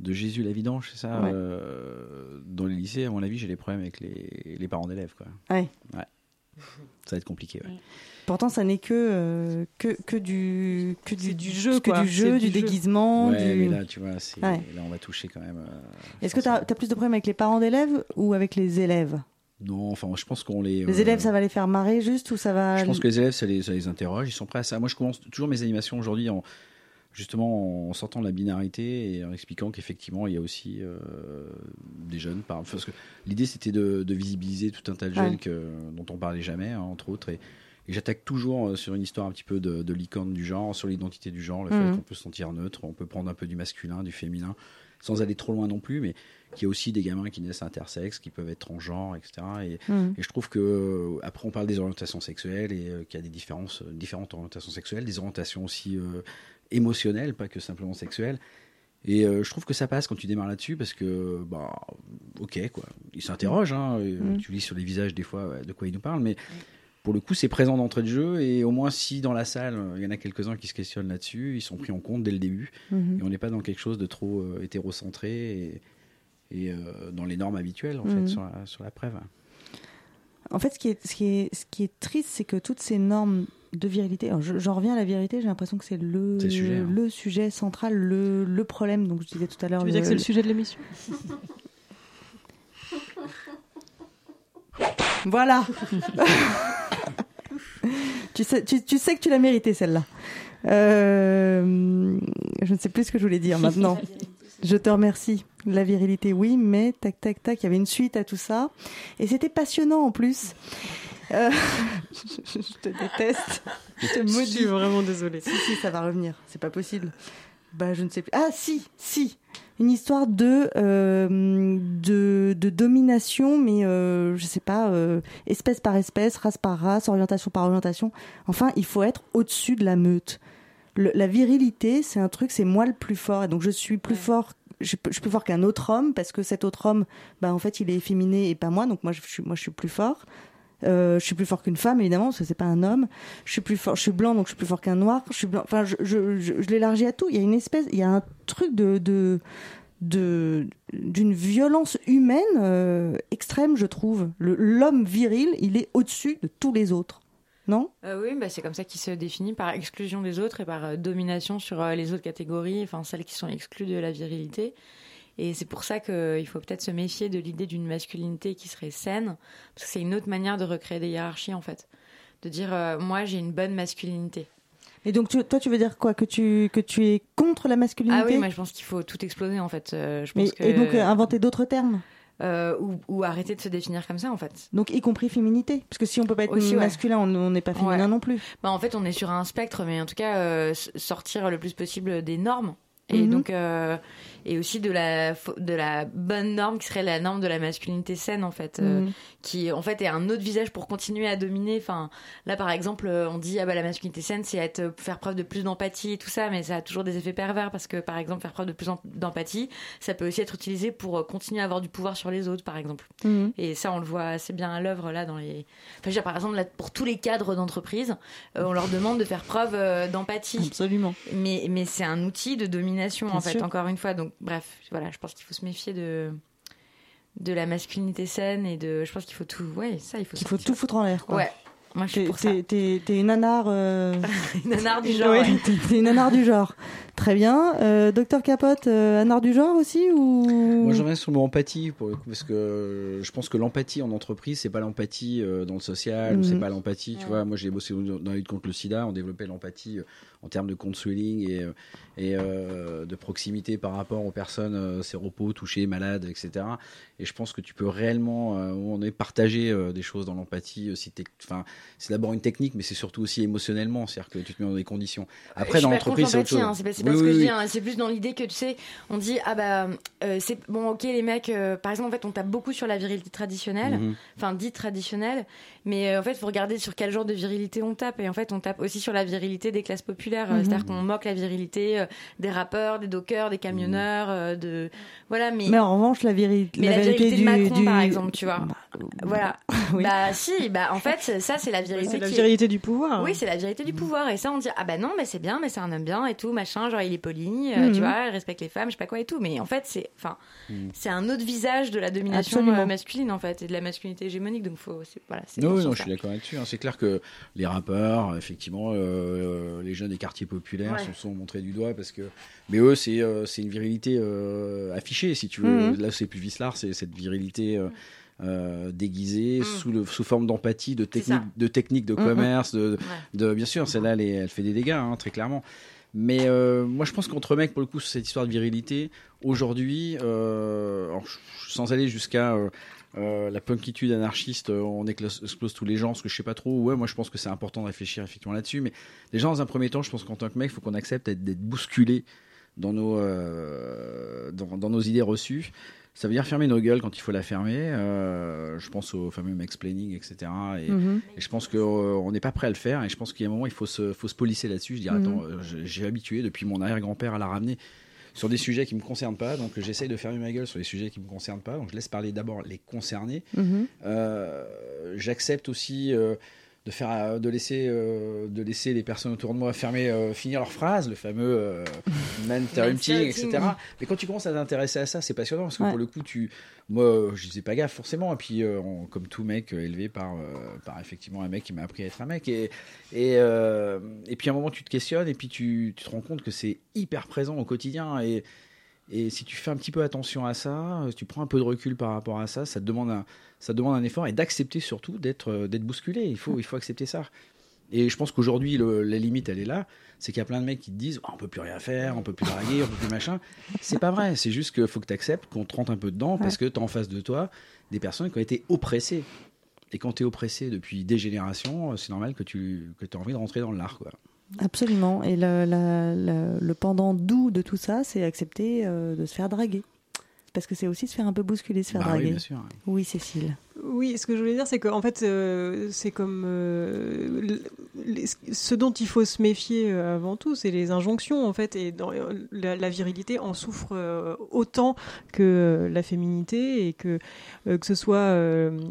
de Jésus la vidange, c'est ça Ouais. euh, Dans les lycées, à mon avis, j'ai des problèmes avec les, les parents d'élèves. Quoi. Ouais. Ouais. Ça va être compliqué. Ouais. Pourtant, ça n'est que, euh, que, que du, que du, du jeu, que quoi. du jeu, du, du jeu. déguisement. Ouais, du... mais là, tu vois, c'est- Ouais. là, on va toucher quand même. euh, Est-ce que tu as, plus de problèmes avec les parents d'élèves ou avec les élèves? Non, enfin, je pense qu'on les. Les euh, élèves, ça va les faire marrer juste ou ça va. Je pense que les élèves, ça les, ça les interroge, ils sont prêts à ça. Moi, je commence toujours mes animations aujourd'hui en justement en sortant de la binarité et en expliquant qu'effectivement, il y a aussi euh, des jeunes. Par... Parce que l'idée, c'était de, de visibiliser tout un tas de jeunes Ouais. que, dont on parlait jamais, hein, entre autres. Et, et j'attaque toujours euh, sur une histoire un petit peu de, de licorne du genre, sur l'identité du genre, le Mhm. fait qu'on peut se sentir neutre, on peut prendre un peu du masculin, du féminin, sans aller trop loin non plus, mais qu'il y a aussi des gamins qui naissent intersexes, qui peuvent être transgenres, etc. Et, Mhm. et je trouve que euh, après on parle des orientations sexuelles et euh, qu'il y a des différences, différentes orientations sexuelles, des orientations aussi euh, émotionnelles, pas que simplement sexuelles. Et euh, je trouve que ça passe quand tu démarres là-dessus parce que, bah, ok, quoi. Ils s'interrogent, hein, Mm. tu lis sur les visages des fois de quoi ils nous parlent, mais pour le coup, c'est présent d'entrée de jeu et au moins si dans la salle, euh, il y en a quelques-uns qui se questionnent là-dessus, ils sont pris en compte dès le début Mhm. et on n'est pas dans quelque chose de trop euh, hétérocentré et, et, euh, dans les normes habituelles en Mhm. fait sur la, sur la preuve. En fait, ce qui est, ce qui est, ce qui est triste, c'est que toutes ces normes de virilité, j'en reviens à la virilité, j'ai l'impression que c'est le, le sujet, hein. le sujet central, le, le problème. Donc, je disais tout à l'heure. Tu veux dire que c'est le sujet de l'émission? (laughs) Voilà. (laughs) tu, sais, tu, tu sais que tu l'as mérité celle-là. Euh, je ne sais plus ce que je voulais dire maintenant. Je te remercie. La virilité, oui, mais tac, tac, tac, il y avait une suite à tout ça. Et c'était passionnant en plus. Euh, je, (laughs) je te déteste. Je te Je maudis. suis vraiment désolée. Si, si, ça va revenir. C'est pas possible. Bah, je ne sais plus. Ah, si, si. Une histoire de, euh, de, de domination, mais euh, je sais pas, euh, espèce par espèce, race par race, orientation par orientation. Enfin, il faut être au-dessus de la meute. le- la virilité, c'est un truc, c'est moi le plus fort. Et donc je suis plus fort. Je, peux- je fort qu'un autre homme parce que cet autre homme, bah en fait, il est efféminé et pas moi. Donc moi, je suis, moi, je suis plus fort. Euh, je suis plus fort qu'une femme évidemment parce que c'est pas un homme. Je suis plus fort. Je suis blanc donc je suis plus fort qu'un noir. Je suis blanc. L'élargis à tout. Il y a une espèce, il y a un truc de d'une violence humaine euh, extrême, je trouve. L'homme viril, il est au-dessus de tous les autres, non? Euh, oui, bah, c'est comme ça qu'il se définit par exclusion des autres et par domination sur les autres catégories, enfin celles qui sont exclues de la virilité. Et c'est pour ça qu'il faut peut-être se méfier de l'idée d'une masculinité qui serait saine, parce que c'est une autre manière de recréer des hiérarchies en fait. De dire, euh, moi j'ai une bonne masculinité. Et donc tu- toi, tu veux dire quoi? Que tu que tu es contre la masculinité? Ah oui, moi je pense qu'il faut tout exploser en fait. Euh, je pense que... Et donc euh, inventer d'autres termes? Euh, ou, ou arrêter de se définir comme ça en fait. Donc y compris féminité, parce que si on peut pas être Aussi, masculin, on on n'est pas féminin Ouais. non plus. Bah, en fait, on est sur un spectre, mais en tout cas, euh, sortir le plus possible des normes. Et Mhm. donc, euh, et aussi de la, de la bonne norme qui serait la norme de la masculinité saine, en fait, euh, Mhm. qui en fait est un autre visage pour continuer à dominer. Enfin, là, par exemple, euh, on dit, ah bah, la masculinité saine, c'est être, faire preuve de plus d'empathie et tout ça, mais ça a toujours des effets pervers parce que, par exemple, faire preuve de plus d'empathie, ça peut aussi être utilisé pour euh, continuer à avoir du pouvoir sur les autres, par exemple. Mhm. Et ça, on le voit assez bien à l'œuvre là dans les. Enfin, je veux dire, par exemple, là, pour tous les cadres d'entreprise, euh, on leur demande de faire preuve euh, d'empathie. Absolument. Mais, mais c'est un outil de domination, Bien en fait, sûr. encore une fois. Donc, bref, voilà, je pense qu'il faut se méfier de de la masculinité saine et de. Je pense qu'il faut tout. Ouais, ça, il faut. Il faut tout foutre en l'air. quoi. Ouais. Moi, je suis pour ça. T'es une nanar. euh, (laughs) Une nanar du (laughs) genre. Ouais, t'es une nanar du genre. Très bien. Euh, Docteur Capote, euh, nanar du genre aussi ou? Moi, j'en reviens sur le mot empathie, pour le coup, parce que euh, je pense que l'empathie en entreprise, c'est pas l'empathie euh, dans le social, ou c'est Mhm. pas l'empathie, tu vois. Moi, j'ai bossé dans la lutte contre le sida, on développait l'empathie euh, en termes de counseling et, et euh, de proximité par rapport aux personnes euh, séropos, touchées, malades, etc. Et je pense que tu peux réellement, euh, on est partager euh, des choses dans l'empathie. euh, si t'es- Enfin, c'est d'abord une technique, mais c'est surtout aussi émotionnellement, c'est-à-dire que tu te mets dans des conditions. Après, Je dans l'entreprise, c'est autre chose. hein, c'est pas, Oui, ce que oui, je dis, hein, c'est plus dans l'idée que tu sais, on dit ah bah euh, c'est bon ok les mecs, euh, par exemple en fait on tape beaucoup sur la virilité traditionnelle, Mhm. enfin dite traditionnelle, mais euh, en fait faut regarder sur quel genre de virilité on tape et en fait on tape aussi sur la virilité des classes populaires, euh, Mhm. c'est-à-dire qu'on moque la virilité euh, des rappeurs, des dockers, des camionneurs, de voilà mais Mais en revanche, la, viri- mais la virilité de du, Macron, du- par exemple, tu vois. voilà. (laughs) oui. Bah si, bah en fait, ça c'est la virilité. C'est la est- virilité du pouvoir. Oui, c'est la virilité du pouvoir. Et ça, on dit ah bah non, mais c'est bien, mais c'est un homme bien et tout, machin, genre il est poli, euh, Mhm. tu vois, il respecte les femmes, je sais pas quoi et tout. Mais en fait, c'est, enfin, Mhm. c'est un autre visage de la domination Absolument. masculine en fait et de la masculinité hégémonique. Donc faut, c'est- voilà. Non, oui, je suis d'accord là-dessus. hein. C'est clair que les rappeurs, effectivement, euh, les jeunes des quartiers populaires Ouais. se sont montrés du doigt parce que. Mais eux, c'est euh, une virilité euh, affichée, si tu veux. Mhm. Là, c'est plus Vislard, c'est cette virilité. euh, euh, déguisée Mhm. sous, le, sous forme d'empathie, de technique, de technique de Mhm. commerce, de, Ouais. de bien sûr, celle-là, elle, fait des dégâts, hein, très clairement. Mais euh, moi, je pense qu'entre mecs, pour le coup, sur cette histoire de virilité, aujourd'hui, euh, sans aller jusqu'à euh, euh, la punkitude anarchiste, euh, on explose tous les gens, ce que je sais pas trop. Ouais, moi, je pense que c'est important de réfléchir effectivement là-dessus. Mais déjà, dans un premier temps, je pense qu'en tant que mec, il faut qu'on accepte d'être- bousculé dans nos, euh, dans, dans nos idées reçues. Ça veut dire fermer nos gueules quand il faut la fermer. Euh, je pense au fameux mansplaining, etc. Et, Mhm. et je pense qu'on n'est pas prêt à le faire. Et je pense qu'il y a un moment, il faut se, faut se polisser là-dessus. Je dis, Mhm. attends, j'ai habitué depuis mon arrière-grand-père à la ramener sur des sujets qui me concernent pas. Donc j'essaye de fermer ma gueule sur les sujets qui me concernent pas. Donc je laisse parler d'abord les concernés. Mhm. Euh, J'accepte aussi euh, de faire, euh, de laisser, euh, de laisser les personnes autour de moi fermer, euh, finir leurs phrases, le fameux euh, interrupting, etc. Mais quand tu commences à t'intéresser à ça, c'est passionnant parce que Ouais. pour le coup, tu, moi, je faisais pas gaffe forcément. Et puis, euh, on- comme tout mec euh, élevé par, euh, par effectivement un mec qui m'a appris à être un mec. Et, et, euh, et puis à un moment, tu te questionnes et puis tu, tu te rends compte que c'est hyper présent au quotidien. Et, et si tu fais un petit peu attention à ça, euh, si tu prends un peu de recul par rapport à ça, ça te demande un, ça te demande un effort et d'accepter surtout d'être, euh, d'être bousculé. Il faut, il faut accepter ça. Et je pense qu'aujourd'hui, la limite, elle est là. C'est qu'il y a plein de mecs qui te disent oh, on peut plus rien faire, on peut plus draguer, on peut plus machin. C'est pas vrai. C'est juste qu'il faut que tu acceptes qu'on te rentre un peu dedans parce que tu as en face de toi des personnes qui ont été oppressées. Et quand tu es oppressé depuis des générations, c'est normal que tu que aies envie de rentrer dans l'art. Quoi. Absolument. Et le, la- la- le pendant doux de tout ça, c'est accepter euh, de se faire draguer. Parce que c'est aussi se faire un peu bousculer, se faire Bah oui, draguer. bien sûr. Oui, Cécile. Oui, ce que je voulais dire, c'est qu'en fait, euh, c'est comme. euh, les- ce dont il faut se méfier euh, avant tout, c'est les injonctions en fait, et dans, la, la virilité en souffre autant que la féminité et que que ce soit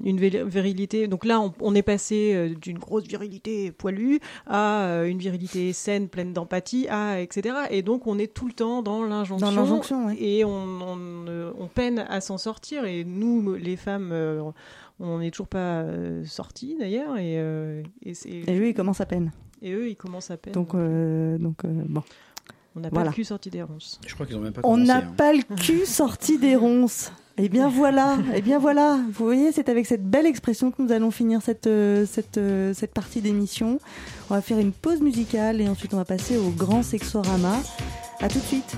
une virilité. Donc là, on, on est passé d'une grosse virilité poilue à une virilité saine, pleine d'empathie, à etc. Et donc on est tout le temps dans l'injonction, Dans l'injonction, ouais. et on, on, on peine à s'en sortir. Et nous, les femmes. On n'est toujours pas euh, sortis d'ailleurs et, euh, et, eux, ils commencent à peine. et eux, ils commencent à peine. Donc, euh, donc euh, bon. on n'a pas voilà. le cul sorti des ronces. Je crois qu'ils ont même pas On commencé. n'a hein. pas le cul sorti des ronces. Eh bien voilà, eh bien voilà. Vous voyez, c'est avec cette belle expression que nous allons finir cette, cette, cette partie d'émission. On va faire une pause musicale et ensuite on va passer au grand sexorama. À tout de suite.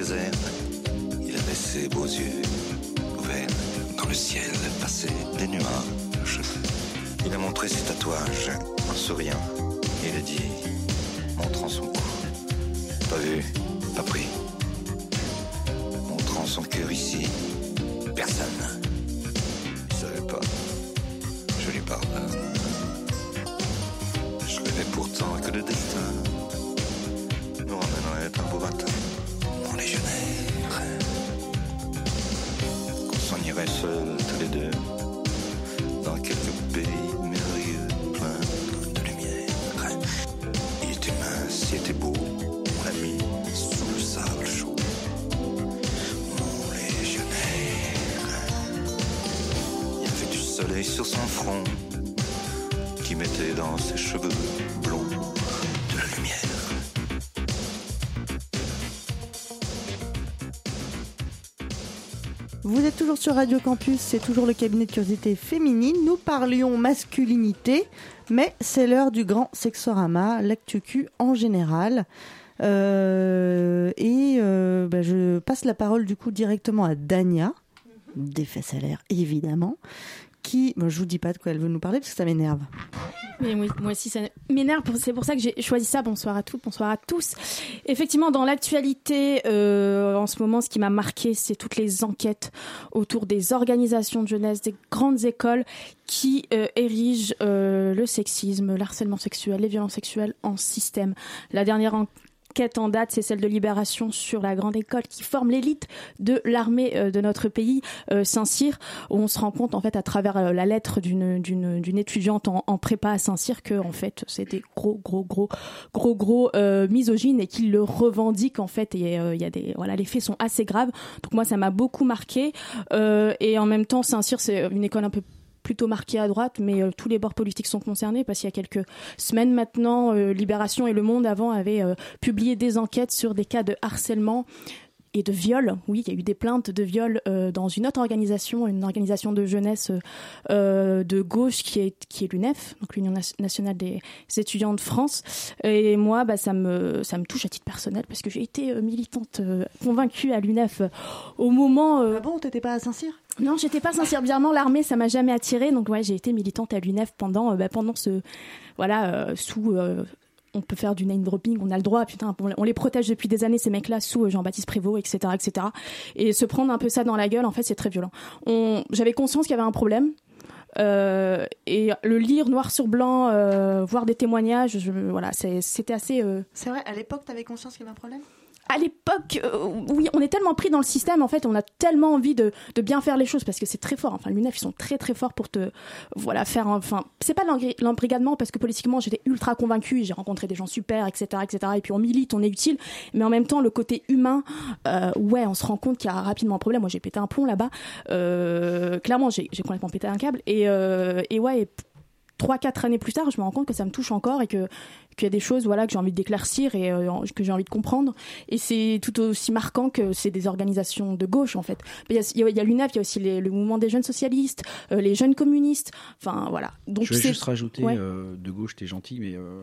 Il avait ses beaux yeux ouverts. Dans le ciel passaient des nuages. Il a montré ses tatouages en souriant. Il a dit, montrant son cou. Pas vu, pas pris. Montrant son cœur ici. Personne. Radio Campus, c'est toujours le cabinet de curiosité féminine. Nous parlions masculinité, mais c'est l'heure du grand sexorama, l'actu Q en général. Euh, et euh, bah, je passe la parole du coup directement à Dania, des fesses à l'air évidemment, qui, je vous dis pas de quoi elle veut nous parler parce que ça m'énerve. Mais oui, moi aussi, ça m'énerve. C'est pour ça que j'ai choisi ça. Bonsoir à toutes, bonsoir à tous. Effectivement, dans l'actualité, euh, en ce moment, ce qui m'a marqué, c'est toutes les enquêtes autour des organisations de jeunesse, des grandes écoles qui euh, érigent euh, le sexisme, l'harcèlement sexuel, les violences sexuelles en système. La dernière enquête en date, c'est celle de Libération sur la grande école qui forme l'élite de l'armée euh, de notre pays, euh, Saint-Cyr, où on se rend compte en fait à travers euh, la lettre d'une étudiante en, prépa à Saint-Cyr que en fait c'est des gros gros gros gros gros misogynes et qu'ils le revendiquent en fait et il y a des voilà les faits sont assez graves. Donc moi ça m'a beaucoup marqué et en même temps Saint-Cyr c'est une école un peu plutôt marquée à droite, mais euh, tous les bords politiques sont concernés parce qu'il y a quelques semaines maintenant, euh, Libération et Le Monde avant avaient euh, publié des enquêtes sur des cas de harcèlement et de viol. Oui, il y a eu des plaintes de viol dans une autre organisation, une organisation de jeunesse de gauche qui est qui est l'UNEF, donc l'Union nationale des étudiants de France. Et moi, bah, ça me ça me touche à titre personnel parce que j'ai été militante convaincue à l'UNEF au moment. ah bon, t'étais pas à Saint-Cyr? Non, j'étais pas sincère. Bizarrement, l'armée, ça m'a jamais attirée. Donc ouais, j'ai été militante à l'UNEF pendant euh, bah, pendant ce voilà euh, sous euh, on peut faire du name dropping, on a le droit, putain, on, les protège depuis des années ces mecs-là sous Jean-Baptiste Prévost, etc., etc. Et se prendre un peu ça dans la gueule, en fait, c'est très violent. On, j'avais conscience qu'il y avait un problème. et le lire noir sur blanc, voir des témoignages, je, voilà, c'était assez. C'est vrai, à l'époque, t'avais conscience qu'il y avait un problème? À l'époque, euh, oui, on est tellement pris dans le système, en fait, on a tellement envie de, bien faire les choses parce que c'est très fort. Enfin, l'UNEF, ils sont très très forts pour te, voilà, faire. Enfin, c'est pas l'embrigadement parce que politiquement, j'étais ultra convaincue, j'ai rencontré des gens super, etc., etc. Et puis on milite, on est utile, mais en même temps, le côté humain, euh, ouais, on se rend compte qu'il y a rapidement un problème. Moi, j'ai pété un plomb là-bas. Euh, clairement, j'ai complètement pété un câble. Et, et ouais. et trois quatre années plus tard je me rends compte que ça me touche encore et que qu'il y a des choses voilà que j'ai envie d'éclaircir et euh, que j'ai envie de comprendre et c'est tout aussi marquant que c'est des organisations de gauche en fait il y a- y a, l'UNEF il y a aussi les- le mouvement des jeunes socialistes euh, les jeunes communistes enfin voilà donc je vais juste rajouter, Ouais. euh, de gauche, t'es gentil, mais euh,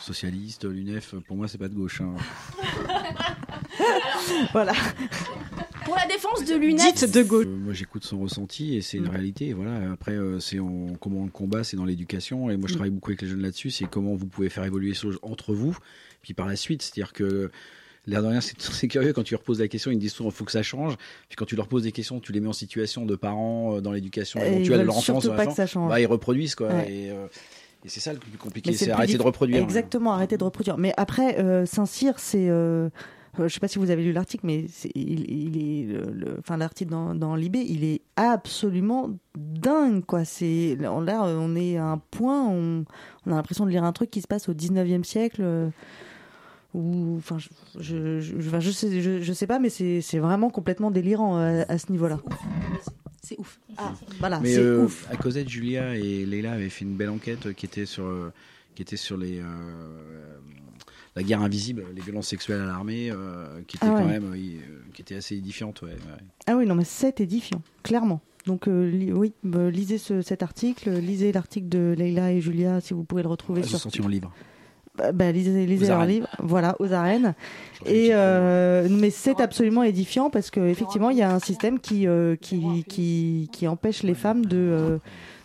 socialiste, l'UNEF, pour moi, c'est pas de gauche. hein. (laughs) voilà. (laughs) pour la défense de l'UNEF de gauche. Euh, moi, j'écoute son ressenti et Mm. c'est une réalité. Voilà. Après, euh, c'est en- comment on le combat, c'est dans l'éducation. Et moi, je Mm. travaille beaucoup avec les jeunes là-dessus. C'est comment vous pouvez faire évoluer les choses entre vous, puis par la suite. C'est-à-dire que l'air de rien, c'est (laughs) curieux quand tu leur poses la question, ils me disent souvent il faut que ça change. Puis quand tu leur poses des questions, tu les mets en situation de parents euh, dans l'éducation éventuelle de veulent leur enfance, pas que ça change. Bah, ils reproduisent quoi. Ouais. Et, euh, et c'est ça le plus compliqué, c'est arrêter de reproduire. Exactement, arrêter de reproduire. Mais après, euh, Saint-Cyr, c'est. euh, euh, je sais pas si vous avez lu l'article, mais il, il est, le- le- enfin l'article dans, dans Libé, il est absolument dingue, quoi. C'est là, on est à un point, on, on a l'impression de lire un truc qui se passe au 19e siècle. euh, ou, enfin, je, je, je, je sais, je, je sais pas, mais c'est vraiment complètement délirant euh, à, à ce niveau-là. c'est ouf Ah, voilà, Mais c'est euh, ouf. à Cosette, Julia et Leila avaient fait une belle enquête qui était sur, qui était sur les, euh, la guerre invisible, les violences sexuelles à l'armée, euh, qui était Ah quand ouais. même, euh, euh, qui était assez édifiante. Ouais, ouais. Ah oui, non, mais c'est édifiant, clairement. Donc, euh, li- oui, bah, lisez ce- cet article, lisez l'article de Leila et Julia si vous pouvez le retrouver Ils sur. sont sortis en livre. Bah, bah, lisez, lisez leur livre, voilà, aux arènes. Et euh, mais c'est absolument édifiant parce que effectivement, il y a un système qui qui, qui qui empêche les femmes de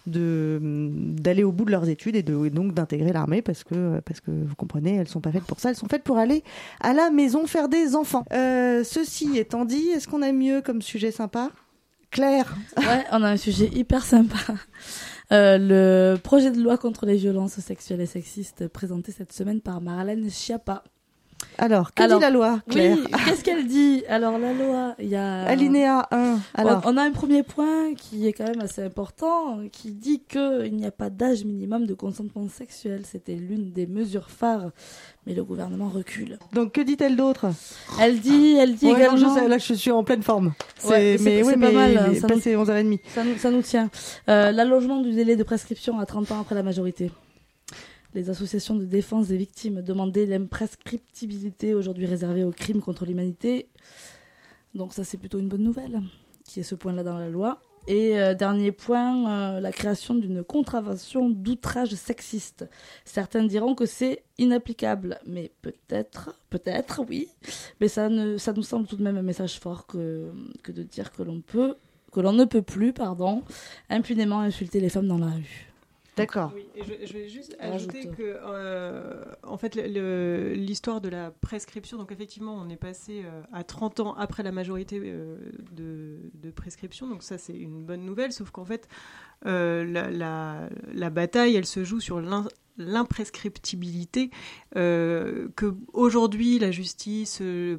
d'aller au bout de leurs études et, donc d'intégrer l'armée parce que parce que vous comprenez, elles sont pas faites pour ça, elles sont faites pour aller à la maison faire des enfants. Euh, ceci étant dit, est-ce qu'on a mieux comme sujet sympa? Claire Ouais, on a un sujet hyper sympa. Euh, le projet de loi contre les violences sexuelles et sexistes présenté cette semaine par Marlène Schiappa. Alors, que dit la loi, Claire Oui, (laughs) qu'est-ce qu'elle dit Alors, la loi, il y a... Alinéa 1. Alors, On, on a un premier point qui est quand même assez important, qui dit qu'il n'y a pas d'âge minimum de consentement sexuel. C'était l'une des mesures phares, mais le gouvernement recule. donc que dit-elle d'autre? Elle dit, elle dit Ouais, non, également... je sais, là, je suis en pleine forme. C'est- Ouais, c'est- mais c'est oui, pas mais mal, il hein, ça passé 11h30. Ça nous, ça nous tient. Euh, L'allongement du délai de prescription à 30 ans après la majorité. Les associations de défense des victimes demandaient l'imprescriptibilité aujourd'hui réservée aux crimes contre l'humanité. Donc ça c'est plutôt une bonne nouvelle. qu'il y ait ce point-là dans la loi. Et euh, dernier point, euh, la création d'une contravention d'outrage sexiste. Certains diront que c'est inapplicable, mais peut-être, peut-être, oui. Mais ça, ne, ça nous semble tout de même un message fort que, que de dire que l'on peut, que l'on ne peut plus, pardon, impunément insulter les femmes dans la rue. D'accord. Oui, je, je vais juste Rajoute. ajouter que, euh, en fait, l'histoire de la prescription, donc effectivement, on est passé euh, à 30 ans après la majorité euh, de, de prescription, donc ça, c'est une bonne nouvelle, sauf qu'en fait, la, la- la bataille, elle se joue sur l'imprescriptibilité euh, que aujourd'hui la justice euh,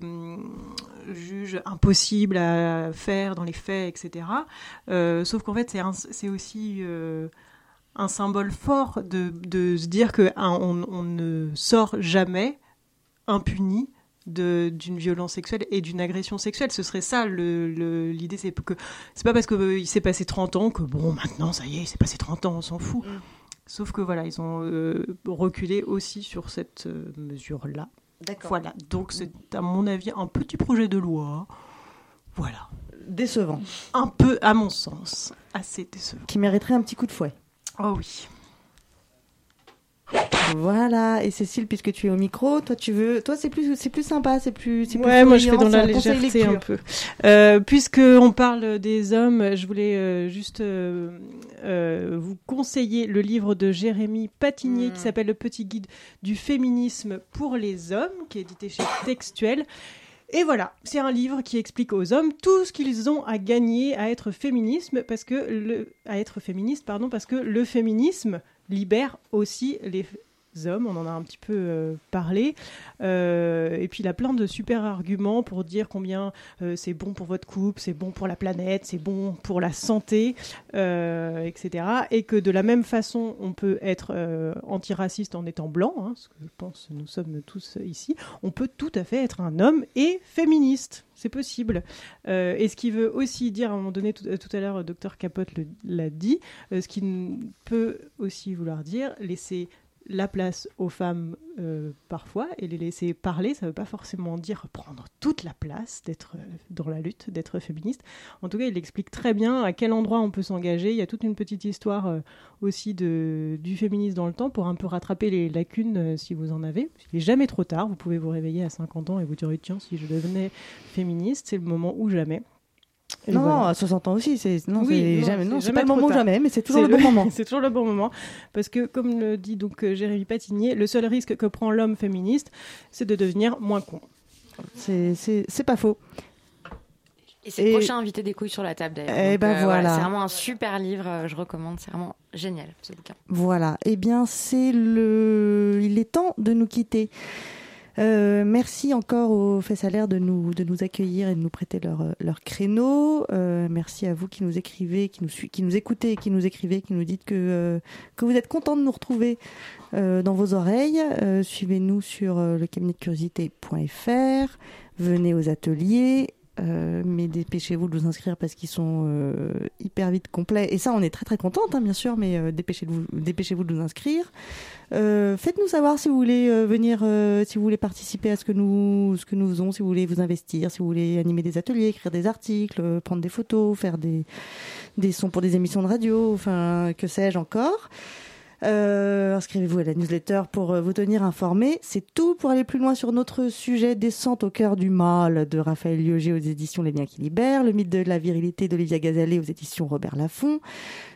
juge impossible à faire dans les faits, etc. Euh, sauf qu'en fait, c'est aussi un symbole fort de, de se dire que hein, on, on ne sort jamais impuni d'une violence sexuelle et d'une agression sexuelle. Ce serait ça le- le- l'idée, c'est que c'est pas parce qu'il s'est passé 30 ans que bon maintenant ça y est, il s'est passé 30 ans, on s'en fout. Sauf que voilà, ils ont euh, reculé aussi sur cette euh, mesure-là. D'accord. Voilà, donc c'est à mon avis un petit projet de loi. Voilà. Décevant. Un peu, à mon sens, assez décevant. Qui mériterait un petit coup de fouet. Oh oui. Voilà, et Cécile, puisque tu es au micro, toi tu veux, toi c'est plus, c'est plus sympa, c'est plus, c'est plus Ouais, moi je fais dans la légèreté un peu. Euh, puisque on parle des hommes, je voulais euh, juste euh, euh, vous conseiller le livre de Jérémy Patigné qui s'appelle Le petit guide du féminisme pour les hommes, qui est édité chez Textuel. Et voilà, c'est un livre qui explique aux hommes tout ce qu'ils ont à gagner à être féminisme parce que le féministe pardon parce que le féminisme libère aussi les hommes, on en a un petit peu euh, parlé. Euh, et puis il a plein de super arguments pour dire combien euh, c'est bon pour votre couple, c'est bon pour la planète, c'est bon pour la santé, etc. Et que de la même façon, on peut être antiraciste en étant blanc, hein, ce que je pense nous sommes tous ici. On peut tout à fait être un homme et féministe. C'est possible. Et ce qui veut aussi dire, à un moment donné, tout, à l'heure, Dr Capote l'a dit, ce qui peut aussi vouloir dire laisser la place aux femmes euh, parfois et les laisser parler, ça ne veut pas forcément dire prendre toute la place, d'être euh, dans la lutte, d'être féministe. En tout cas, il explique très bien à quel endroit on peut s'engager. Il y a toute une petite histoire euh, aussi de, du féminisme dans le temps pour un peu rattraper les lacunes si vous en avez. Il n'est jamais trop tard, vous pouvez vous réveiller à 50 ans et vous dire tiens, si je devenais féministe, c'est le moment ou jamais. Et Non, voilà. non, à 60 ans aussi, c'est, non, Oui, non, jamais, non, c'est pas jamais le moment ou tard. jamais, mais c'est toujours le bon (laughs) moment. c'est toujours le bon moment. Parce que, comme le dit donc euh, Jérémy Patigné, le seul risque que prend l'homme féministe, c'est de devenir moins con. C'est, c'est, c'est pas faux. Et c'est le prochain invité des couilles sur la table d'ailleurs. Eh ben euh, voilà. C'est vraiment un super livre, euh, je recommande. C'est vraiment génial ce bouquin. Voilà. Eh bien, c'est le, il est temps de nous quitter. Euh, merci encore aux Fessalaires de nous, de nous accueillir et de nous prêter leur, leur créneau. Euh, merci à vous qui nous écrivez, qui nous, qui nous écoutez, qui nous écrivez, qui nous dites que, euh, que vous êtes contents de nous retrouver euh, dans vos oreilles. Euh, Suivez-nous sur euh, le cabinet de curiosité.fr. Venez aux ateliers. Euh, mais dépêchez-vous de vous inscrire parce qu'ils sont euh, hyper vite complets. Et ça, on est très très contente, hein, bien sûr, mais euh, dépêchez-vous, dépêchez-vous de vous inscrire. Euh, faites-nous savoir si vous voulez euh, venir, si vous voulez participer à ce que nous, ce que nous faisons, si vous voulez vous investir, si vous voulez animer des ateliers, écrire des articles, prendre des photos, faire des, des sons pour des émissions de radio, enfin, que sais-je encore. Euh, inscrivez-vous à la newsletter pour euh, vous tenir informés. C'est tout pour aller plus loin sur notre sujet Descente au cœur du mal de Raphaël Liogé aux éditions Les Biens qui libèrent, le mythe de la virilité d'Olivia Gazalet aux éditions Robert Laffont.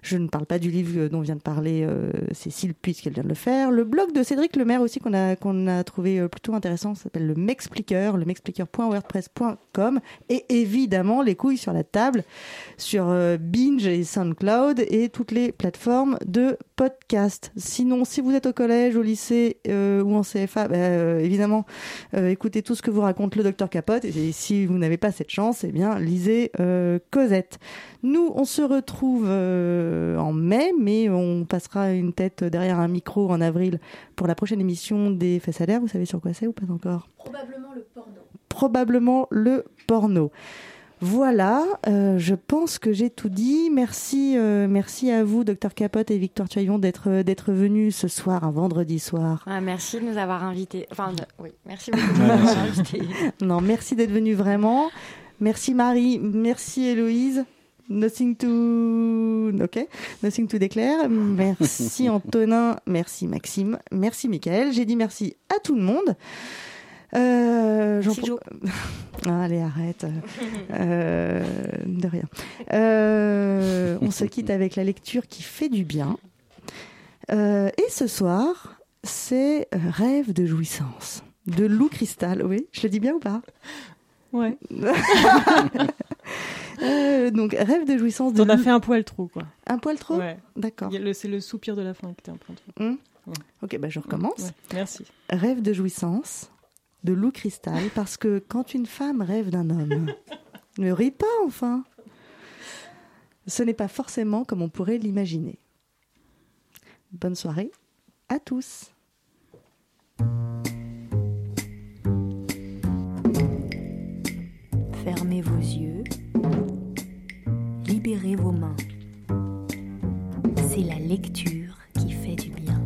Je ne parle pas du livre dont vient de parler euh, Cécile puisqu'elle vient de le faire. Le blog de Cédric Lemaire aussi qu'on a qu'on a trouvé euh, plutôt intéressant, s'appelle le Mexpliqueur, le mexpliqueur.wordpress.com et évidemment les couilles sur la table sur euh, Binge et SoundCloud et toutes les plateformes de podcast. Sinon, si vous êtes au collège, au lycée euh, ou en CFA, bah, euh, évidemment, euh, écoutez tout ce que vous raconte le docteur Capote. Et si vous n'avez pas cette chance, eh bien, lisez Cosette. Nous, on se retrouve en mai, mais on passera une tête derrière un micro en avril pour la prochaine émission des Fesses à l'air. Vous savez sur quoi c'est ou pas encore? Probablement le porno. Probablement le porno. Voilà, euh, je pense que j'ai tout dit. Merci, euh, merci à vous, docteur Capote et Victor Tuaillon, d'être d'être venus ce soir, un vendredi soir. Ah, merci de nous avoir invités. Enfin, de- oui, merci beaucoup de nous avoir invités. (laughs) Non, merci d'être venus vraiment. Merci Marie, merci Héloïse. Nothing to, ok, nothing to declare. Merci (laughs) Antonin, merci Maxime, merci Michael. J'ai dit merci à tout le monde. Euh. (laughs) Ah, allez, arrête. Euh, de rien. Euh, on se (laughs) quitte avec la lecture qui fait du bien. Euh, et ce soir, c'est Rêve de jouissance de Lou Cristal. Oui, je le dis bien ou pas? Ouais. (laughs) Euh, donc, Rêve de jouissance de T'en as Lou- fait un poil trop, quoi. Un poil trop? Ouais. D'accord. A C'est le soupir de la fin qui était un poil trop. Hmm. Ok, bah je recommence. Ouais, Merci. Rêve de jouissance de Lou Cristal, parce que quand une femme rêve d'un homme, (laughs) ne ris pas enfin. Ce n'est pas forcément comme on pourrait l'imaginer. Bonne soirée à tous. Fermez vos yeux. Libérez vos mains. C'est la lecture qui fait du bien.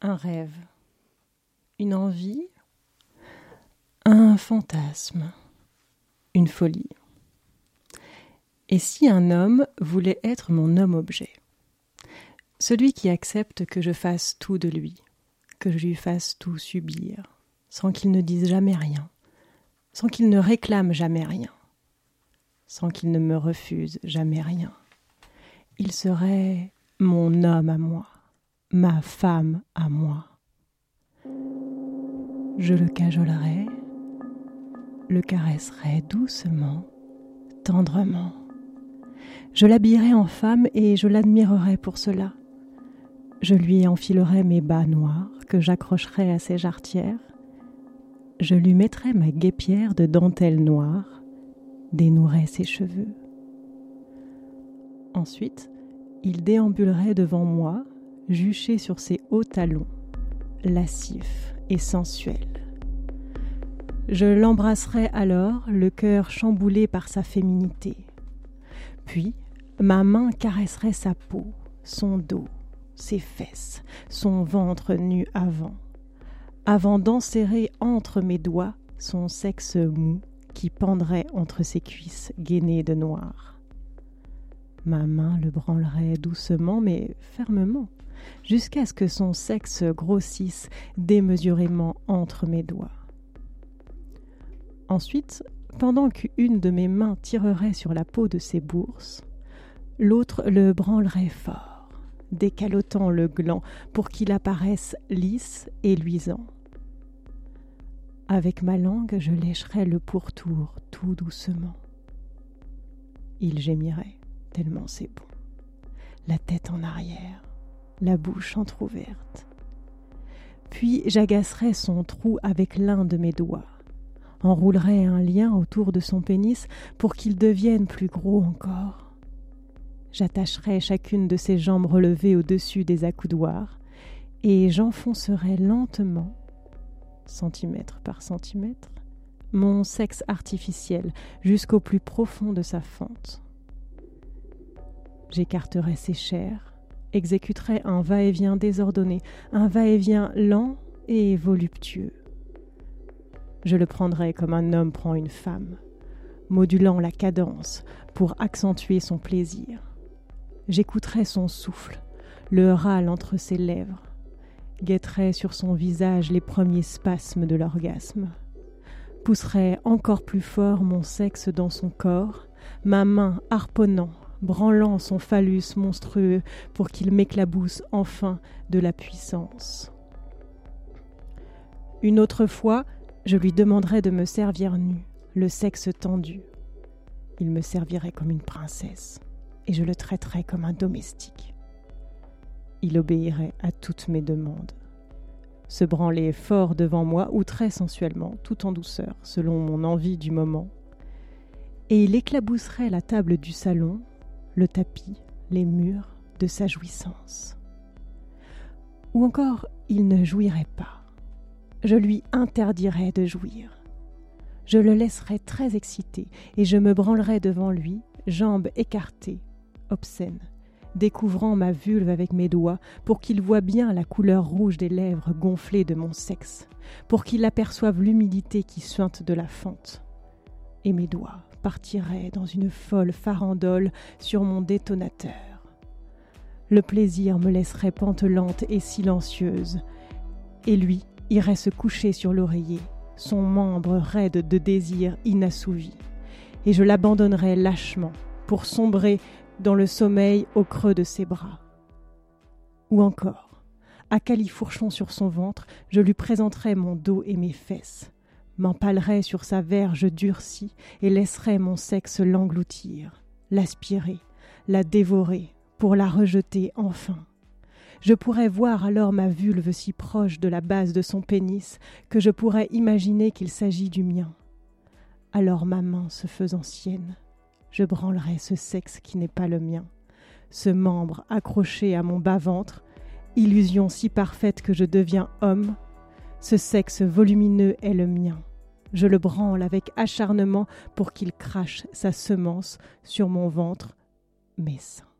Un rêve, une envie, un fantasme, une folie. Et si un homme voulait être mon homme-objet Celui qui accepte que je fasse tout de lui, que je lui fasse tout subir, sans qu'il ne dise jamais rien, sans qu'il ne réclame jamais rien, sans qu'il ne me refuse jamais rien. Il serait mon homme à moi, ma femme à moi. Je le cajolerais, le caresserais doucement, tendrement. Je l'habillerais en femme et je l'admirerais pour cela. Je lui enfilerais mes bas noirs que j'accrocherais à ses jarretières. Je lui mettrais ma guépière de dentelle noire, dénouerais ses cheveux. Ensuite, il déambulerait devant moi, juché sur ses hauts talons, lascif et sensuel. Je l'embrasserais alors, le cœur chamboulé par sa féminité. Puis, ma main caresserait sa peau, son dos, ses fesses, son ventre nu avant, avant d'enserrer entre mes doigts son sexe mou qui pendrait entre ses cuisses gainées de noir. Ma main le branlerait doucement mais fermement, jusqu'à ce que son sexe grossisse démesurément entre mes doigts. Ensuite, pendant qu'une de mes mains tirerait sur la peau de ses bourses, l'autre le branlerait fort, décalotant le gland pour qu'il apparaisse lisse et luisant. Avec ma langue, je lécherais le pourtour tout doucement. Il gémirait, tellement c'est bon. La tête en arrière, la bouche entr'ouverte. Puis j'agacerais son trou avec l'un de mes doigts, enroulerais un lien autour de son pénis pour qu'il devienne plus gros encore. J'attacherais chacune de ses jambes relevées au-dessus des accoudoirs et j'enfoncerais lentement centimètre par centimètre, mon sexe artificiel jusqu'au plus profond de sa fente. J'écarterai ses chairs, exécuterai un va-et-vient désordonné, un va-et-vient lent et voluptueux. Je le prendrai comme un homme prend une femme, modulant la cadence pour accentuer son plaisir. J'écouterai son souffle, le râle entre ses lèvres, guetterai sur son visage les premiers spasmes de l'orgasme, pousserai encore plus fort mon sexe dans son corps, ma main harponnant, branlant son phallus monstrueux pour qu'il m'éclabousse enfin de la puissance. Une autre fois, je lui demanderai de me servir nu, le sexe tendu. Il me servirait comme une princesse, et je le traiterais comme un domestique. Il obéirait à toutes mes demandes. Se branler fort devant moi ou très sensuellement, tout en douceur, selon mon envie du moment. Et il éclabousserait la table du salon, le tapis, les murs de sa jouissance. Ou encore, il ne jouirait pas. Je lui interdirais de jouir. Je le laisserais très excité et je me branlerais devant lui, jambes écartées, obscène, découvrant ma vulve avec mes doigts, pour qu'il voie bien la couleur rouge des lèvres gonflées de mon sexe, pour qu'il aperçoive l'humidité qui suinte de la fente. Et mes doigts partiraient dans une folle farandole sur mon détonateur. Le plaisir me laisserait pantelante et silencieuse, et lui irait se coucher sur l'oreiller, son membre raide de désir inassouvi, et je l'abandonnerais lâchement pour sombrer dans le sommeil au creux de ses bras. Ou encore, à califourchon sur son ventre, je lui présenterais mon dos et mes fesses, m'empalerais sur sa verge durcie et laisserais mon sexe l'engloutir, l'aspirer, la dévorer, pour la rejeter enfin. Je pourrais voir alors ma vulve si proche de la base de son pénis que je pourrais imaginer qu'il s'agit du mien. Alors ma main se faisant sienne, je branlerais ce sexe qui n'est pas le mien, ce membre accroché à mon bas-ventre, illusion si parfaite que je deviens homme, ce sexe volumineux est le mien. Je le branle avec acharnement pour qu'il crache sa semence sur mon ventre, mes seins.